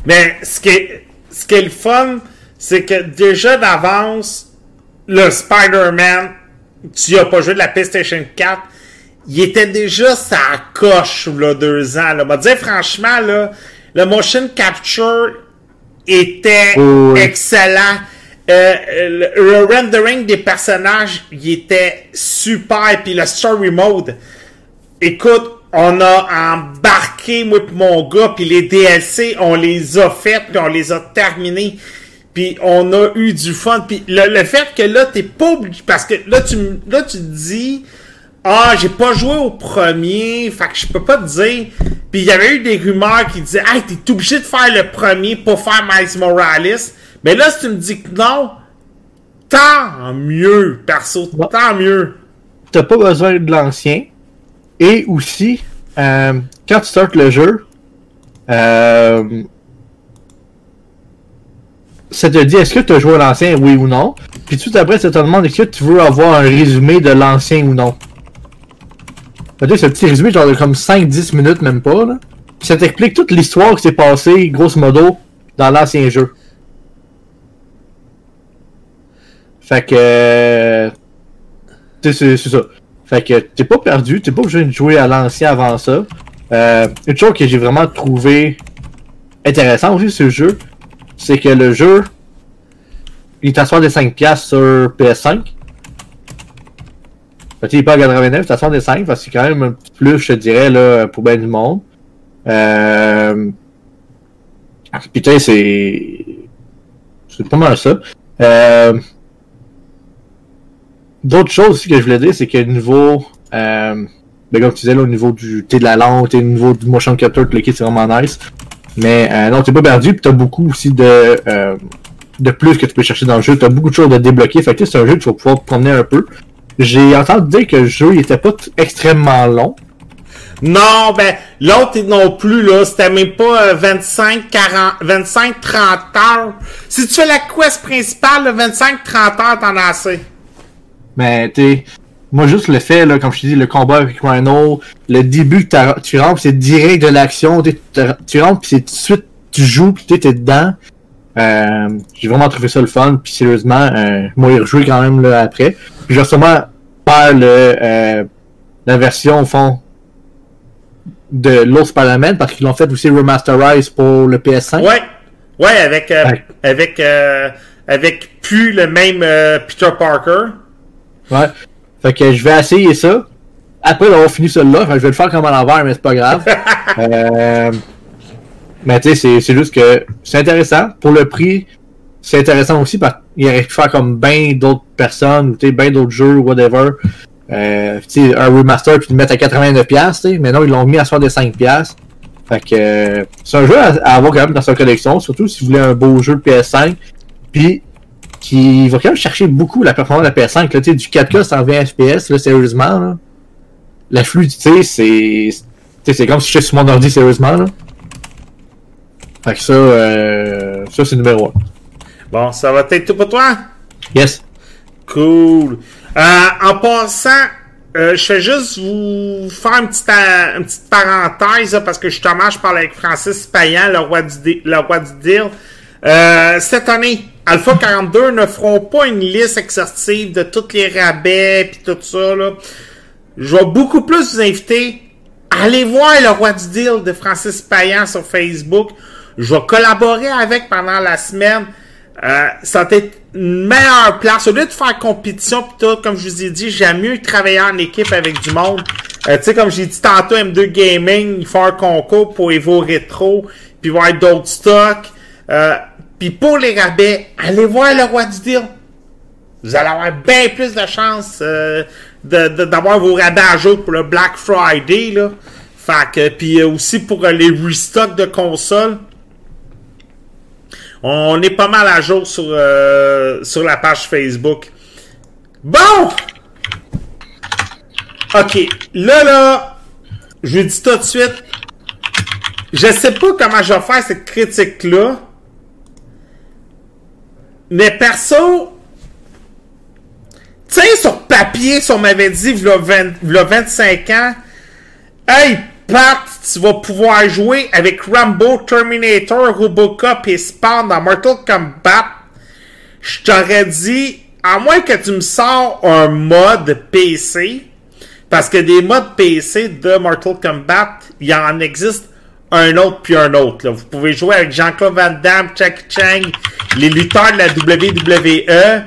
Mais ce qui est, ce qui est le fun, c'est que déjà d'avance, le Spider-Man, tu as pas joué de la PlayStation 4, il était déjà sa coche, là, deux ans, là. Va dire franchement, là, le motion capture était Oh, oui. excellent. Euh, le, le rendering des personnages, il était super. Puis le story mode, écoute, on a embarqué, moi pis mon gars, puis les DLC, on les a fait, puis on les a terminés. Puis on a eu du fun. Puis le, le fait que là, t'es pas obligé... Parce que là, tu, là, tu te dis... Ah, j'ai pas joué au premier, fait que je peux pas te dire. Puis il y avait eu des rumeurs qui disaient Hey, t'es obligé de faire le premier pour faire Miles Morales. Mais là, si tu me dis que non, tant mieux, perso, tant mieux. T'as pas besoin de l'ancien. Et aussi, euh, quand tu startes le jeu, euh, ça te dit est-ce que tu as joué à l'ancien, oui ou non? Puis tout après, ça te demande est-ce que tu veux avoir un résumé de l'ancien ou non? C'est ce petit résumé, genre de comme 5-10 minutes, même pas. Là. Puis ça t'explique toute l'histoire qui s'est passée, grosso modo, dans l'ancien jeu. Fait que. euh, c'est ça. Fait que t'es pas perdu, t'es pas obligé de jouer à l'ancien avant ça. Euh, une chose que j'ai vraiment trouvé intéressant aussi ce jeu, c'est que le jeu, il est à 65$ sur PS5. Fait il est pas à 89, c'est à 65, parce que c'est quand même un petit plus, je te dirais, là, pour bien du monde. Euh... Sais, c'est... C'est pas mal ça. Euh... D'autres choses aussi que je voulais dire, c'est que niveau, euh, ben comme tu disais, là, au niveau du, t'es de la langue, au niveau du motion capture, le kit, c'est vraiment nice. Mais, euh, non, t'es pas perdu, pis t'as beaucoup aussi de, euh, de plus que tu peux chercher dans le jeu. T'as beaucoup de choses à débloquer. Fait que c'est un jeu que tu vas pouvoir te promener un peu. J'ai entendu dire que le jeu, il était pas extrêmement long. Non, ben, l'autre non plus, là, c'était même pas euh, 25, 40, 25, 30 heures. Si tu fais la quest principale, le 25, 30 heures, t'en as assez. Mais tu moi juste le fait, là, comme je te dis, le combat avec Rhino, le début que tu rentres, c'est direct de l'action, tu rentres, puis c'est tout de suite, tu joues, puis t'es dedans. Euh, j'ai vraiment trouvé ça le fun, puis sérieusement, euh, moi, il rejoué quand même là, après. Puis je vais sûrement faire le, euh, la version, au fond, de l'autre Spider-Man, parce qu'ils l'ont fait aussi remasterized pour le PS5. Ouais. Ouais, avec, euh, Ouais. avec, euh, avec plus le même Peter Parker. Ouais. Fait que je vais essayer ça. Après d'avoir fini celui-là, je vais le faire comme à l'envers, mais c'est pas grave. euh, mais tu sais, c'est- c'est juste que c'est intéressant. Pour le prix, c'est intéressant aussi parce qu'il aurait pu faire comme ben d'autres personnes, ou tu sais, ben d'autres jeux, whatever. Euh, tu sais, un remaster puis le mettre à 89$, tu sais, mais non, ils l'ont mis à 65$. Fait que euh, c'est un jeu à, à avoir quand même dans sa collection, surtout si vous voulez un beau jeu de PS5. Puis qui va quand même chercher beaucoup la performance de la PS5. Là, du 4K 120 FPS, là, sérieusement. Là. La fluidité, c'est. C'est comme si j'étais sur mon ordi, sérieusement. Là. Fait que ça, euh, ça c'est numéro 1. Bon, ça va être tout pour toi? Yes. Cool. Euh, en passant, euh, je fais juste vous faire une petite, euh, une petite parenthèse là, parce que justement, je parle avec Francis Payan, le roi du, le roi du deal. Cette année, Alpha 42 ne feront pas une liste exhaustive de tous les rabais puis tout ça. Là. Je vais beaucoup plus vous inviter à aller voir le roi du deal de Francis Payan sur Facebook. Je vais collaborer avec pendant la semaine. Euh, ça va être une meilleure place. Au lieu de faire compétition pis tout, comme je vous ai dit, j'aime mieux travailler en équipe avec du monde. Euh, tu sais, comme j'ai dit tantôt, M2 Gaming, ils font un concours pour Evo Retro, puis voir d'autres stocks. Euh, puis pour les rabais, allez voir le roi du deal. Vous allez avoir bien plus de chances euh, d'avoir vos rabais à jour pour le Black Friday. Là. Fait que, puis euh, aussi pour euh, les restocks de consoles. On est pas mal à jour sur, euh, sur la page Facebook. Bon! OK. Là, là, je vous dis tout de suite, je sais pas comment je vais faire cette critique-là. Mais perso, sais, sur papier, si on m'avait dit, y a 25 ans, hey, Pat, tu vas pouvoir jouer avec Rambo, Terminator, Robocop et Spawn dans Mortal Kombat, je t'aurais dit, à moins que tu me sors un mode PC, parce que des modes PC de Mortal Kombat, il en existe un autre puis un autre. Vous pouvez jouer avec Jean-Claude Van Damme, Chuck Chang, les lutteurs de la WWE.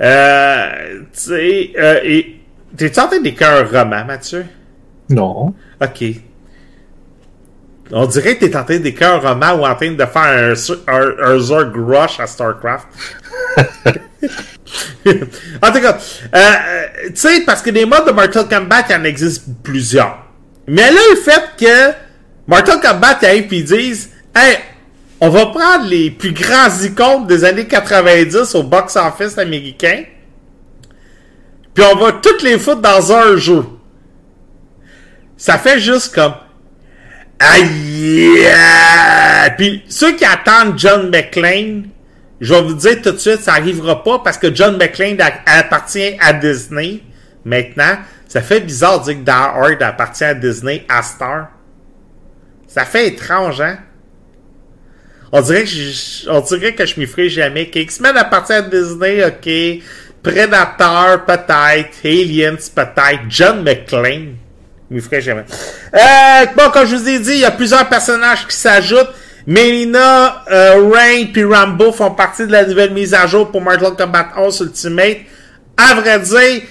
Euh, tu sais, euh, et... T'es-tu en train d'écrire un roman, Mathieu? Non. OK. On dirait que t'es en train d'écrire un roman ou en train de faire un, un, un Zorg Rush à StarCraft. en tout cas, euh, tu sais, parce que des modes de Mortal Kombat, il en existe plusieurs. Mais là, le fait que Mortal Kombat arrive et disent Hey, on va prendre les plus grands icônes des années 90 au box-office américain, puis on va toutes les foutre dans un jeu. Ça fait juste comme Aïe! Puis ceux qui attendent John McClane, je vais vous dire tout de suite, ça arrivera pas parce que John McClane appartient à Disney. Maintenant, ça fait bizarre de dire que Die Hard appartient à Disney à Star. Ça fait étrange, hein? On dirait que je, on dirait que je m'y ferai jamais. X-Men appartient à Disney, ok. Predator, peut-être. Aliens, peut-être. John McClane. Je m'y ferai jamais. Euh, bon, comme je vous ai dit, il y a plusieurs personnages qui s'ajoutent. Melina, euh, Rain puis Rambo font partie de la nouvelle mise à jour pour Mortal Kombat 11 Ultimate. À vrai dire,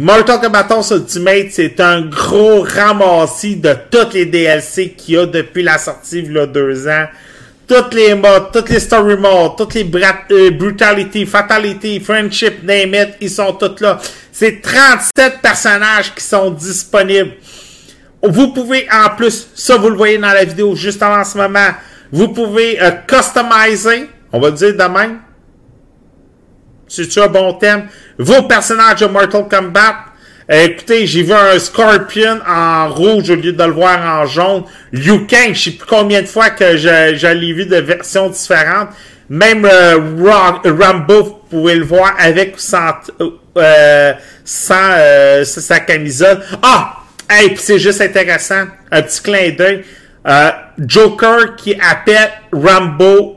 Mortal Kombat 11 Ultimate, c'est un gros ramassis de toutes les DLC qu'il y a depuis la sortie il y a deux ans. Toutes les modes, toutes les story modes, toutes les euh, brutality, fatality, friendship, name it, ils sont tous là. C'est 37 personnages qui sont disponibles. Vous pouvez, en plus, ça vous le voyez dans la vidéo juste avant ce moment, vous pouvez euh, customiser, on va dire de même. C'est-tu un bon thème? Vos personnages de Mortal Kombat. Euh, écoutez, j'ai vu un Scorpion en rouge au lieu de le voir en jaune. Liu Kang, je sais plus combien de fois que l'ai vu de versions différentes. Même euh, Rambo, vous pouvez le voir avec ou sans, euh, sa camisole. Ah! Hey, c'est juste intéressant. Un petit clin d'œil. Joker qui appelle Rambo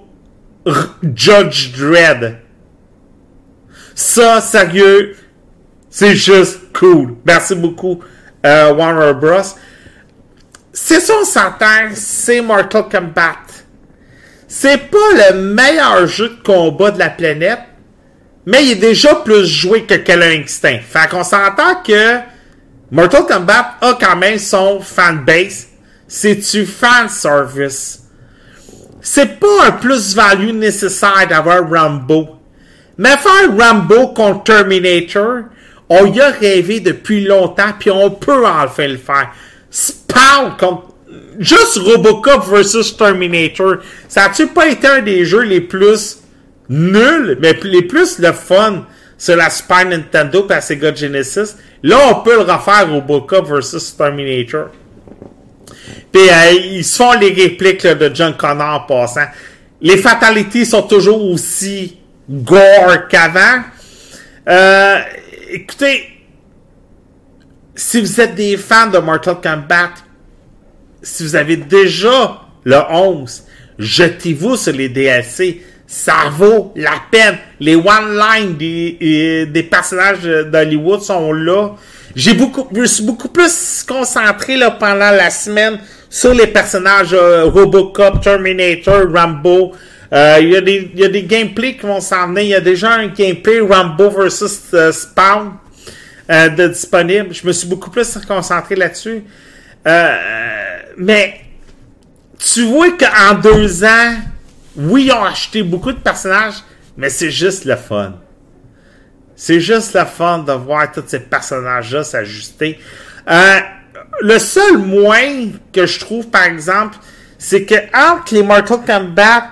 Judge Dredd. Ça, sérieux, c'est juste cool. Merci beaucoup, euh, Warner Bros. C'est ça, on s'entend, c'est Mortal Kombat. C'est pas le meilleur jeu de combat de la planète, mais il est déjà plus joué que Killer Instinct. Fait qu'on s'entend que Mortal Kombat a quand même son fanbase c'est-tu fan service? C'est pas un plus-value nécessaire d'avoir Rambo. Mais faire Rambo contre Terminator, on y a rêvé depuis longtemps, puis on peut enfin le faire. Spawn contre... Juste Robocop versus Terminator, ça a-tu pas été un des jeux les plus nuls, mais les plus le fun sur la Super Nintendo et la Genesis? Là, on peut le refaire Robocop versus Terminator. Puis euh, ils se font les répliques de John Connor en passant. Les fatalities sont toujours aussi gore qu'avant. Euh, écoutez, si vous êtes des fans de Mortal Kombat, si vous avez déjà le 11, jetez-vous sur les DLC. Ça vaut la peine. Les one-line des, euh, des personnages d'Hollywood sont là. J'ai beaucoup, je suis beaucoup plus concentré là, pendant la semaine sur les personnages euh, Robocop, Terminator, Rambo. Euh, il y, a des, y a des gameplays qui vont s'en venir. Il y a déjà un gameplay Rambo versus euh, Spawn de disponible. Je me suis beaucoup plus concentré là-dessus. mais tu vois qu'en deux ans, oui, ils ont acheté beaucoup de personnages, mais c'est juste le fun. C'est juste le fun de voir tous ces personnages-là s'ajuster. Euh, le seul moins que je trouve, par exemple, c'est que entre les Mortal Kombat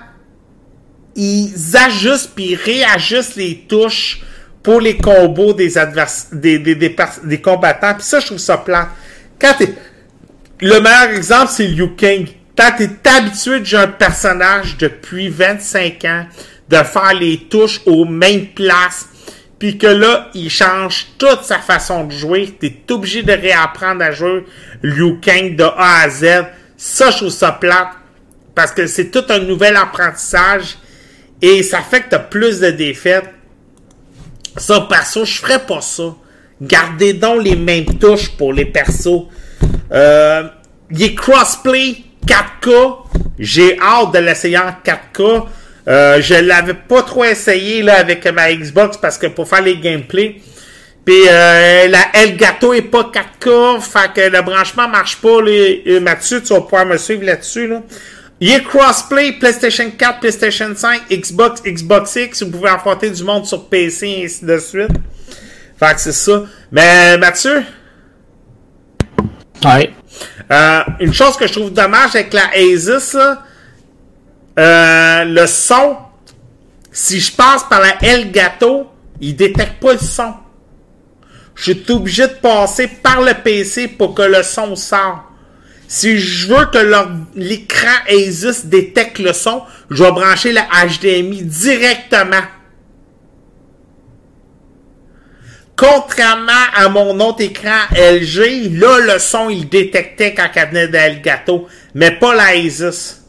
ils ajustent puis réajustent les touches pour les combos des advers des, des, des, combattants. Puis ça, je trouve ça plat. Quand t'es... Le meilleur exemple, c'est Liu Kang. Quand t'es habitué de jouer un personnage depuis 25 ans, de faire les touches aux mêmes places, puis que là, il change toute sa façon de jouer, t'es obligé de réapprendre à jouer Liu Kang de A à Z. Ça, je trouve ça plate. Parce que c'est tout un nouvel apprentissage. Et ça fait que t'as plus de défaites. Ça, perso, je ferais pas ça. Gardez donc les mêmes touches pour les persos. Euh, il est crossplay 4K. J'ai hâte de l'essayer en 4K. Euh, je l'avais pas trop essayé là avec ma Xbox parce que pour faire les gameplays. Puis euh, la Elgato est pas 4K, fait que le branchement marche pas. Les, euh, Mathieu, tu vas pouvoir me suivre là-dessus. Là. Il est crossplay PlayStation 4, PlayStation 5, Xbox, Xbox X. Vous pouvez affronter du monde sur PC et ainsi de suite. Fait que c'est ça. Mais Mathieu, Ouais. euh, une chose que je trouve dommage avec la Asus, là, euh, le son, si je passe par la Elgato, il détecte pas le son. Je suis obligé de passer par le PC pour que le son sorte. Si je veux que l'écran Asus détecte le son, je vais brancher la HDMI directement. Contrairement à mon autre écran LG, là, le son, il détectait quand elle venait d'Elgato, mais pas la Asus.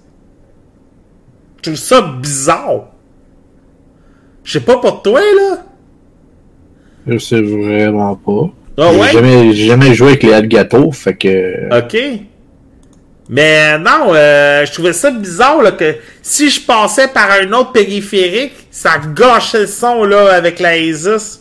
Je trouve ça bizarre. Je sais pas pour toi, là. Je sais vraiment pas. Ah J'ai ouais? jamais, j'ai jamais joué avec les Elgato, fait que. OK. Mais non, euh, je trouvais ça bizarre là, que si je passais par un autre périphérique, ça gâchait le son là avec la Asus.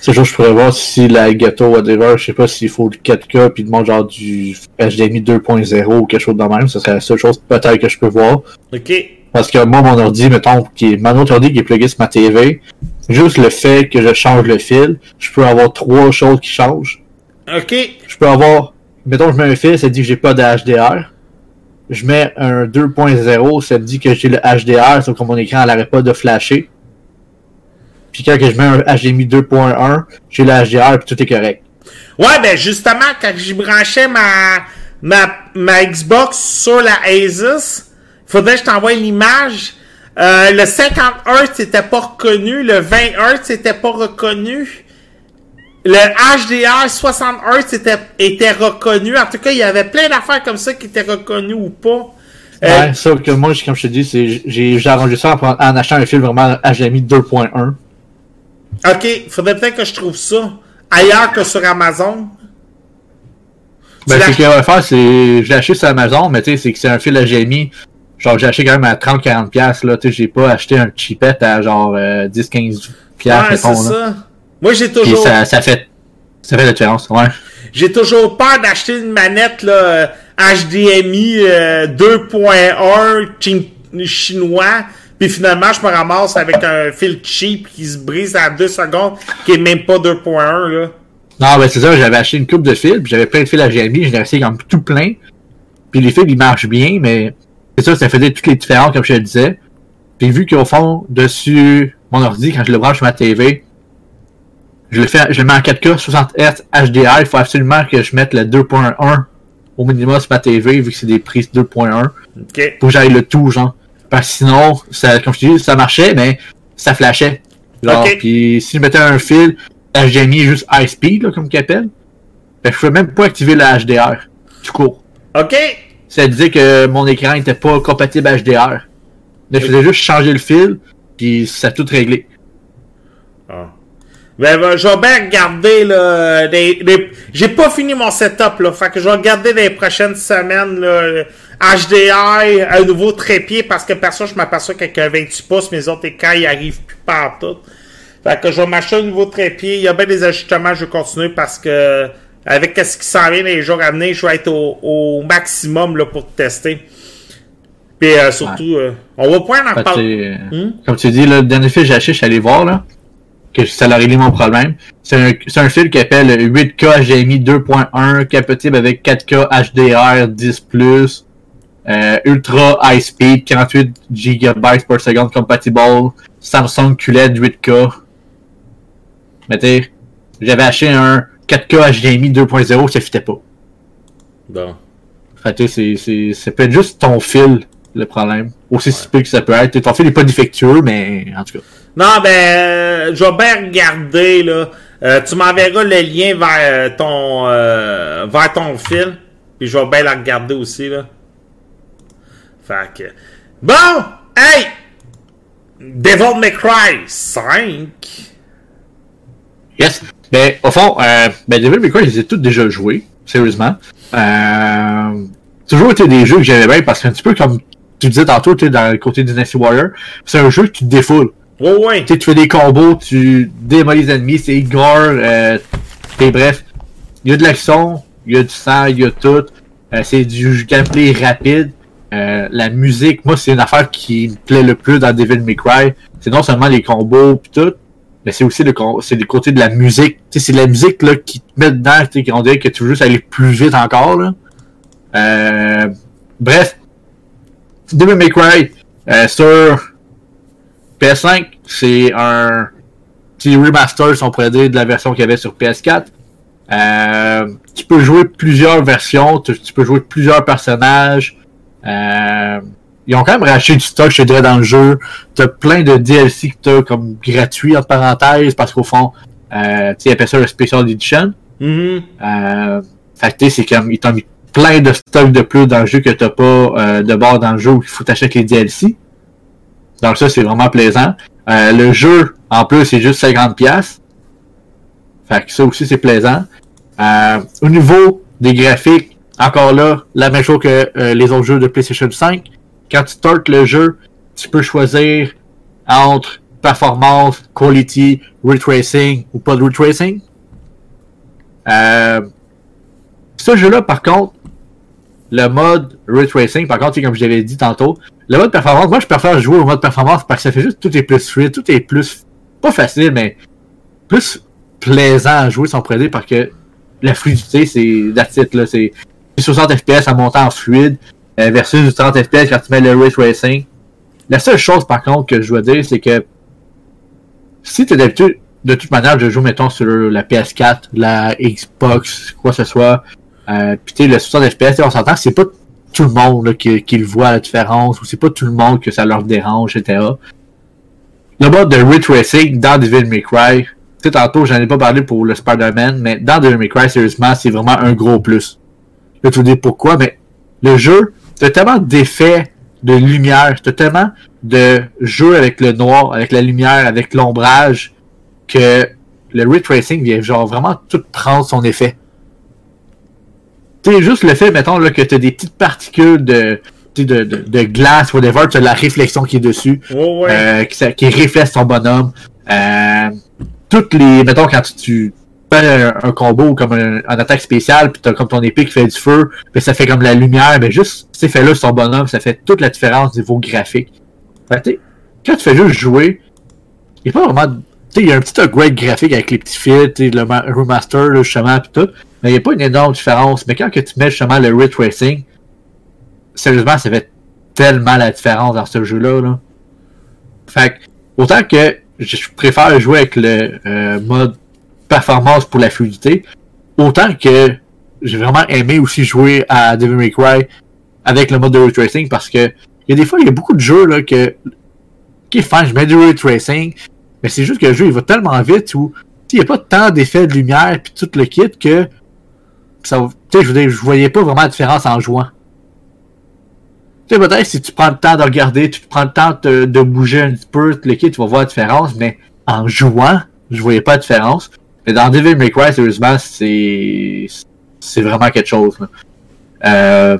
C'est juste je pourrais voir si la Elgato, whatever, je sais pas s'il faut du 4K puis demande genre du HDMI 2.0 ou quelque chose de même. Ce serait la seule chose peut-être que je peux voir. OK. Parce que moi, mon ordi, mettons, qui est, mon autre ordi qui est plugué sur ma TV, juste le fait que je change le fil, je peux avoir trois choses qui changent. OK. Je peux avoir, mettons, je mets un fil, ça dit que j'ai pas de HDR. Je mets un 2.0, ça dit que j'ai le HDR, sauf que mon écran n'arrête pas de flasher. Puis quand je mets un HDMI 2.1, j'ai le HDR puis tout est correct. Ouais, ben justement, quand j'ai branché ma, ma, ma Xbox sur la Asus, faudrait que je t'envoie l'image. Euh, le 50 Hz n'était pas reconnu, le 20 Hz n'était pas reconnu. Le HDR 60 Hz était, était reconnu. En tout cas, il y avait plein d'affaires comme ça qui étaient reconnues ou pas. Euh, Ouais, sauf que moi, comme je te dis, j'ai, j'ai arrangé ça en, achetant un fil vraiment HDMI 2.1. Ok, faudrait peut-être que je trouve ça ailleurs que sur Amazon. Ben, ce qu'il va faire, c'est, je l'ai acheté sur Amazon, mais tu sais, c'est que c'est un fil HDMI. Genre, j'ai acheté quand même à 30-40$, piastres, là, tu sais, j'ai pas acheté un cheapette à genre euh, 10-15$, piastres, Ouais, c'est ça. Moi, j'ai toujours, ça, ça fait, ça fait la différence, ouais. j'ai toujours peur d'acheter une manette là, euh, HDMI euh, 2.1 chi- chinois, puis finalement, je me ramasse avec un fil cheap qui se brise à 2 secondes, qui est même pas 2.1 là. Non, ben c'est ça, j'avais acheté une coupe de fils, puis j'avais plein de fils HDMI, j'en ai acheté comme tout plein. Puis les fils, ils marchent bien, mais c'est ça, ça faisait toutes les différences, comme je le disais. Puis vu qu'au fond, dessus mon ordi, quand je le branche sur ma TV, je le fais, je le mets en 4K, 60 Hz, HDR, il faut absolument que je mette le 2.1 au minimum sur ma TV, vu que c'est des prises 2.1. Ok. Faut que j'aille le tout, genre. Parce que sinon, ça, comme je te dis, ça marchait, mais ça flashait. Genre, Ok. puis si je mettais un fil HDMI juste high speed, là, comme qu'il appelle, ben, je pouvais même pas activer le HDR. Tout court. Ok. Ça disait que mon écran était pas compatible HDR. Mais je faisais juste changer le fil, puis ça a tout réglé. Ah. Ben, ben, je vais bien regarder, là, des, des- j'ai pas fini mon setup, là, fait que je vais regarder dans les prochaines semaines, là, le HDI, un nouveau trépied, parce que perso, je m'aperçois qu'avec un 28 pouces, mes autres écrans, ils arrivent plus partout. Fait que je vais m'acheter un nouveau trépied, il y a bien des ajustements, je vais continuer, parce que, avec ce qui s'en vient dans les jours à venir, je vais être au, au maximum, là, pour tester. Puis, euh, surtout, euh, on va pouvoir en parler. Hmm? Comme tu dis, là, le dernier fil que j'ai acheté, je suis allé voir, là, que ça a réglé mon problème. C'est un, fil qui appelle 8K HDMI 2.1, compatible avec 4K HDR 10+. euh, ultra high speed, 48 GB per seconde compatible, Samsung QLED 8K. Mais tu j'avais acheté un 4K HDMI 2.0, ça fitait pas. Bon. Fait que c'est, c'est peut être juste ton fil, le problème. Aussi ouais. que ça peut être. Ton fil n'est pas défectueux, mais en tout cas. Non, ben, euh, je vais bien regarder, là. Euh, tu m'enverras le lien vers ton, euh, vers ton fil. Puis je vais bien la regarder aussi, là. Fait que... Bon! Hey! Devil May Cry 5. Yes. Ben, au fond, euh, ben, Devil May Cry, je les ai tous déjà joués. Sérieusement. Euh, toujours été des jeux que j'aimais bien parce qu'un petit peu comme tu disais tantôt, tu dans le côté Dynasty Warrior, c'est un jeu qui te défoule. Oh ouais. tu fais des combos, tu démolis les ennemis, c'est gore, euh, bref. Il y a de l'action, il y a du sang, il y a tout. Euh, c'est du gameplay rapide. Euh, la musique, moi, c'est une affaire qui me plaît le plus dans Devil May Cry. C'est non seulement les combos pis tout, mais c'est aussi le, c'est le côté de la musique. Tu sais, c'est la musique là, qui te met dedans, tu sais, qu'on dirait que tu veux juste aller plus vite encore. Là. Euh, bref, Devil May Cry euh, sur PS5, c'est un petit remaster, si on pourrait dire, de la version qu'il y avait sur PS4. Euh, tu peux jouer plusieurs versions, tu, tu peux jouer plusieurs personnages. Euh, ils ont quand même racheté du stock, je dirais, dans le jeu. T'as plein de DLC que t'as comme gratuit, entre parenthèses, parce qu'au fond, euh, tu appellent ça le Special Edition. Mm-hmm. euh, fait c'est comme, ils t'ont mis plein de stocks de plus dans le jeu que t'as pas de bord dans le jeu où il faut t'acheter les DLC. Donc ça, c'est vraiment plaisant. Euh, le jeu, en plus, c'est juste 50$. Fait que ça aussi, c'est plaisant. Euh, au niveau des graphiques, encore là, la même chose que euh, les autres jeux de PlayStation 5. Quand tu startes le jeu, tu peux choisir entre performance, quality, ray tracing ou pas de ray tracing. Euh, ce jeu-là, par contre, le mode ray tracing, par contre, comme je l'avais dit tantôt, le mode performance, moi je préfère jouer au mode performance parce que ça fait juste tout est plus fluide, tout est plus pas facile, mais plus plaisant à jouer sans prédire parce que la fluidité, c'est that's it, là, c'est 60 FPS à monter en fluide euh, versus du 30 FPS quand tu mets le ray tracing. La seule chose par contre que je dois dire, c'est que si tu es d'habitude, de toute manière, je joue mettons sur la PS4, la Xbox, quoi que ce soit, euh, pis tu le 60 FPS, on s'entend, c'est pas tout le monde là, qui, qui le voit la différence, ou c'est pas tout le monde que ça leur dérange, etc. Le mode de ray tracing dans Devil May Cry, tu tantôt, j'en ai pas parlé pour le Spider-Man, mais dans Devil May Cry, sérieusement, c'est vraiment un gros plus. Vais te dire pourquoi, mais le jeu, t'as tellement d'effets de lumière, t'as tellement de jeu avec le noir, avec la lumière, avec l'ombrage, que le ray tracing vient genre vraiment tout prendre son effet. Tu sais, juste le fait, mettons, là, que t'as des petites particules de, de, de, de glace, whatever, t'as la réflexion qui est dessus, Oh ouais. euh, qui, qui reflète ton bonhomme. Euh, toutes les, mettons, quand tu, tu fais un, un combo comme un, un attaque spéciale, puis t'as comme ton épée qui fait du feu, puis ça fait comme la lumière, mais juste cet effet-là sur ton bonhomme, ça fait toute la différence au niveau graphique. Fait tu quand tu fais juste jouer, il n'y a pas vraiment. Il y a un petit upgrade graphique avec les petits fils, le ma- remaster, là, justement, puis tout, mais il n'y a pas une énorme différence. Mais quand que tu mets justement le ray tracing, sérieusement, ça fait tellement la différence dans ce jeu-là. Là. Fait que, autant que je préfère jouer avec le euh, mode performance pour la fluidité, autant que j'ai vraiment aimé aussi jouer à Devil May Cry avec le mode de ray tracing parce que il y a des fois, il y a beaucoup de jeux là que qui est fan, je mets du ray tracing, mais c'est juste que le jeu il va tellement vite où il n'y a pas tant d'effets de lumière puis tout le kit que ça je dire, je voyais pas vraiment la différence en jouant. Tu sais, peut-être si tu prends le temps de regarder, tu prends le temps de, bouger un petit peu, le kit, tu vas voir la différence, mais en jouant, je voyais pas la différence. Mais dans Devil May Cry, sérieusement, c'est c'est vraiment quelque chose. Euh...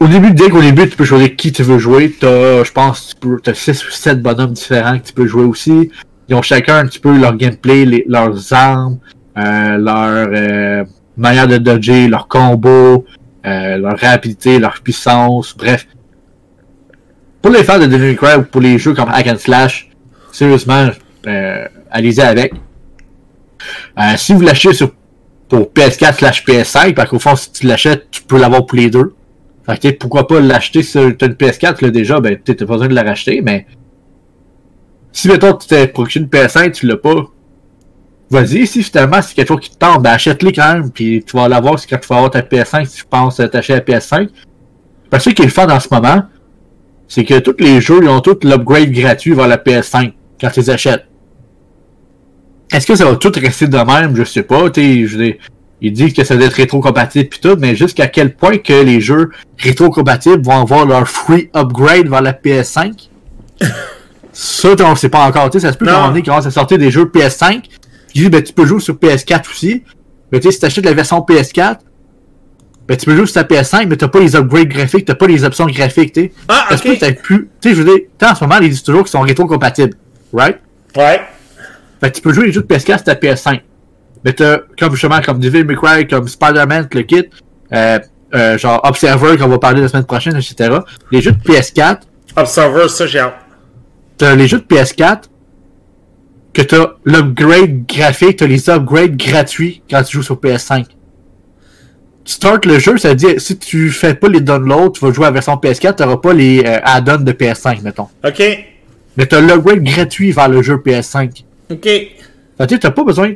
Au début, dès qu'au début, tu peux choisir qui tu veux jouer. T'as, je pense, tu t'as 6 ou 7 bonhommes différents que tu peux jouer aussi. Ils ont chacun un petit peu leur gameplay, leurs armes, euh, leur euh, manière de dodger, leur combo, euh, leur rapidité, leur puissance, bref. Pour les fans de Devil Cry ou pour les jeux comme Hack and Slash, sérieusement, euh, allez-y avec. Euh, si vous l'achetez sur pour PS4 slash PS5, parce qu'au fond, si tu l'achètes, tu peux l'avoir pour les deux. Que, pourquoi pas l'acheter si t'as une PS4, là, déjà, ben, t'as pas besoin de la racheter, mais si, mettons, tu t'es procuré une PS5, tu l'as pas, vas-y, si finalement c'est quelque chose qui te tente, ben achète-les quand même, puis tu vas l'avoir quand tu vas avoir ta PS5 si tu penses t'acheter la PS5. Parce que ce qui est le fun en ce moment, c'est que tous les jeux, ils ont tous l'upgrade gratuit vers la PS5 quand tu les achètes. Est-ce que ça va tout rester de même? Je sais pas. Je, ils disent que ça doit être rétro-compatible pis tout, mais jusqu'à quel point que les jeux rétro-compatibles vont avoir leur free upgrade vers la PS5? ça, on sait pas encore. ça se peut moment donné, commence à sortir des jeux PS5. Puis ben, tu peux jouer sur PS4 aussi. Mais tu sais, si t'achètes la version PS4, ben, tu peux jouer sur ta PS5, mais t'as pas les upgrades graphiques, t'as pas les options graphiques, tu sais. Ah, Parce que t'as plus, tu sais, je veux dire, en ce moment, ils disent toujours qu'ils sont rétro-compatibles. Right? Ouais. Fait que tu peux jouer les jeux de PS4 sur ta PS5. Mais t'as, comme justement, comme Devil May Cry, comme Spider-Man, le kit, euh, euh, genre Observer, qu'on va parler la semaine prochaine, etc. Les jeux de PS4. Observer, ça, j'ai hâte. T'as les jeux de PS4, que t'as l'upgrade graphique, t'as les upgrades gratuits quand tu joues sur PS5 tu startes le jeu, ça veut dire si tu fais pas les downloads, tu vas jouer à la version PS4, tu n'auras pas les euh, add-ons de PS5, mettons. OK. Mais tu as l'upgrade gratuit vers le jeu PS5. OK. Fait que t'as pas besoin.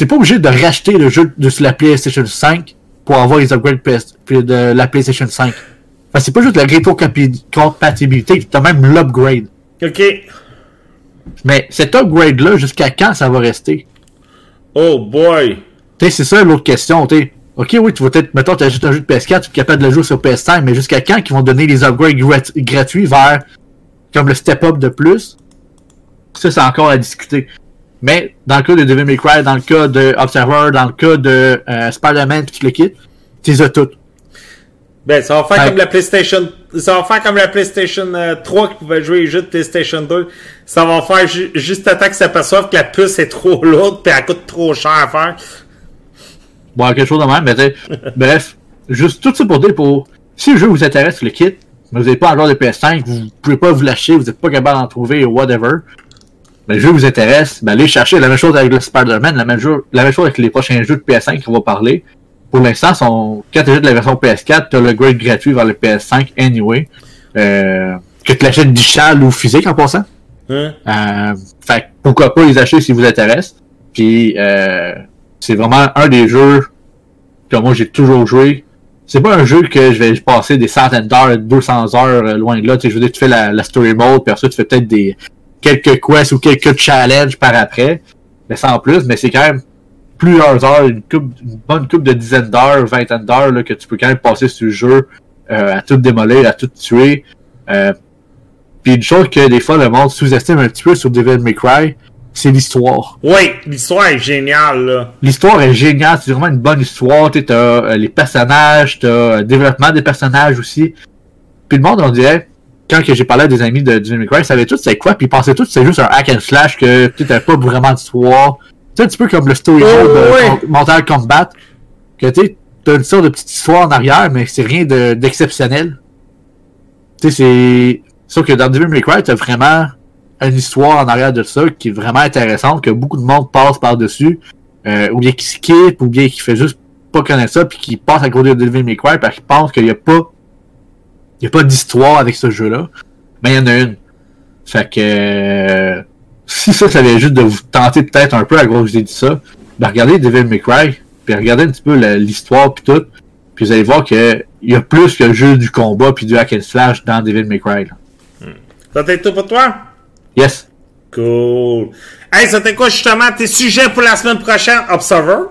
T'es pas obligé de racheter le jeu de sur la PlayStation 5 pour avoir les upgrades de la PlayStation 5. Fait c'est pas juste la rétro-compatibilité, t'as même l'upgrade. OK. Mais cet upgrade-là, jusqu'à quand ça va rester? Oh boy! Tu c'est ça l'autre question, tu Ok, oui, tu vas peut-être, mettons, tu ajoutes un jeu de PS4, tu es capable de le jouer sur PS5, mais jusqu'à quand ils vont donner les upgrades gratuits vers, comme le step-up de plus? Ça, c'est encore à discuter. Mais, dans le cas de Devil May Cry, dans le cas de Observer, dans le cas de euh, Spider-Man, puis tu le quittes, tu les as toutes. Ben, ça va faire comme la PlayStation, ça va faire comme la PlayStation 3 euh, qui pouvait jouer les jeux de PlayStation 2. Ça va faire juste à temps qu'ils s'aperçoivent que la puce est trop lourde et elle coûte trop cher à faire. Bon, quelque chose de même, mais bref, juste tout ça pour dire pour. Si le jeu vous intéresse, le kit, mais vous n'avez pas encore de PS5, vous pouvez pas vous lâcher, vous n'êtes pas capable d'en trouver ou whatever. Le jeu vous intéresse, ben allez chercher la même chose avec le Spider-Man, la même, jeu, la même chose avec les prochains jeux de PS5 qu'on va parler. Pour l'instant, sont... quand tu de la version PS4, tu as le grade gratuit vers le PS5 anyway. Euh, que tu l'achètes digital ou physique en passant. Hein? Euh, fait pourquoi pas les acheter si vous intéresse. Puis euh, c'est vraiment un des jeux que moi j'ai toujours joué. C'est pas un jeu que je vais passer des centaines d'heures, 200 heures euh, loin de là. Tu sais, je veux dire, tu fais la, story mode, puis ensuite tu fais peut-être des quelques quests ou quelques challenges par après. Mais sans plus, mais c'est quand même plusieurs heures, une, coupe, une bonne coupe de dizaines d'heures, vingtaine d'heures que tu peux quand même passer sur le jeu euh, à tout démolir, à tout tuer. Euh, puis une chose que des fois le monde sous-estime un petit peu sur Devil May Cry, c'est l'histoire. Oui, l'histoire est géniale, là. L'histoire est géniale, c'est vraiment une bonne histoire. Tu as euh, les personnages, tu as le développement des personnages aussi. Puis le monde, on dirait, quand j'ai parlé à des amis de Devil May Cry, ils savaient tout c'est quoi, puis ils pensaient tout c'est juste un hack and slash que tu n'avais pas vraiment d'histoire. C'est un petit peu comme le story mode de Mortal Kombat, que tu as une sorte de petite histoire en arrière, mais c'est rien d'exceptionnel. tu sais, c'est... Sauf que dans Devil May Cry, t'as vraiment une histoire en arrière de ça qui est vraiment intéressante, que beaucoup de monde passe par-dessus, euh, ou bien qui skip, ou bien qui fait juste pas connaître ça, puis qui passe à côté de Devil May Cry parce qu'il pense qu'il n'y a pas il y a pas d'histoire avec ce jeu-là. Mais il y en a une. Fait que euh, si ça, ça vient juste de vous tenter peut-être un peu à gros que je vous ai dit ça, ben regardez Devil May Cry, puis regardez un petit peu l'histoire puis tout, puis vous allez voir qu'il y a plus que le jeu du combat puis du hack and slash dans Devil May Cry. Là. Hmm. Ça t'aide tout pour toi? Yes. Cool. Hey, c'était quoi justement tes sujets pour la semaine prochaine? Observer?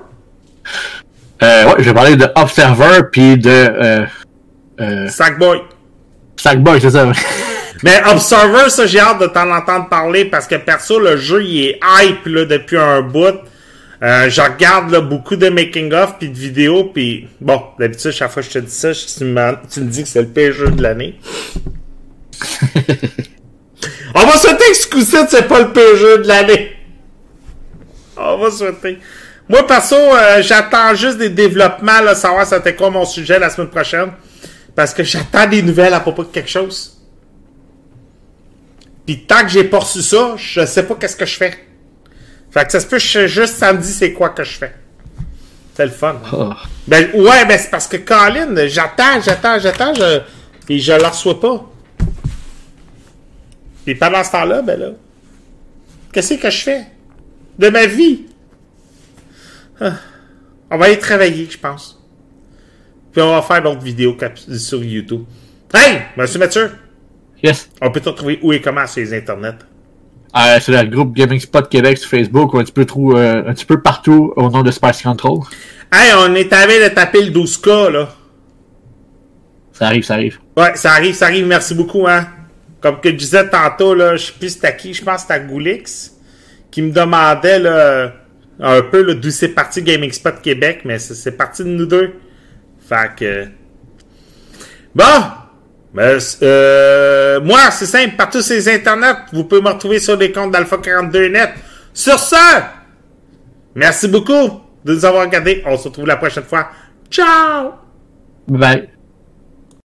Euh, ouais, je vais parler de Observer puis de. Euh, euh, Sackboy. Sackboy, c'est ça. Mais Observer, ça, j'ai hâte de t'en entendre parler parce que perso, le jeu, il est hype là, depuis un bout. Euh, je regarde là, beaucoup de making-of puis de vidéos puis bon, d'habitude, chaque fois que je te dis ça, tu, me, tu me dis que c'est le pire jeu de l'année. On va souhaiter que ce coup c'est pas le pire jeu de l'année. On va souhaiter. Moi, perso, euh, j'attends juste des développements, là, savoir c'était quoi mon sujet la semaine prochaine. Parce que j'attends des nouvelles à propos de quelque chose. Puis tant que j'ai pas reçu ça, je sais pas qu'est-ce que je fais. Fait que ça se peut, je sais juste samedi c'est quoi que je fais. C'était le fun. Oh. Ben, ouais, ben, c'est parce que Colin, j'attends, j'attends, j'attends, je... et je la reçois pas. Et pendant ce temps-là, ben là, qu'est-ce que je fais? De ma vie? Ah. On va aller travailler, je pense. Puis on va faire d'autres vidéos sur YouTube. Hey, Monsieur Mathieu, Yes. on peut te retrouver où et comment sur les internets? Euh, c'est le groupe Gaming Spot Québec sur Facebook ou un petit peu, trop, euh, un petit peu partout au nom de Spice Control. Hey, on est à veille de taper le 12K, là. Ça arrive, ça arrive. Ouais, ça arrive, ça arrive. Merci beaucoup, hein. Comme que je disais tantôt, là, je sais plus c'était à qui, je pense que c'était à Goulix, qui me demandait, là, un peu, là, d'où c'est parti Gaming Spot Québec, mais c'est parti de nous deux. Fait que... Bon! Ben, euh, moi, c'est simple, par tous ces internets, vous pouvez me retrouver sur les comptes d'Alpha42net. Sur ce, merci beaucoup de nous avoir regardés. On se retrouve la prochaine fois. Ciao! Bye.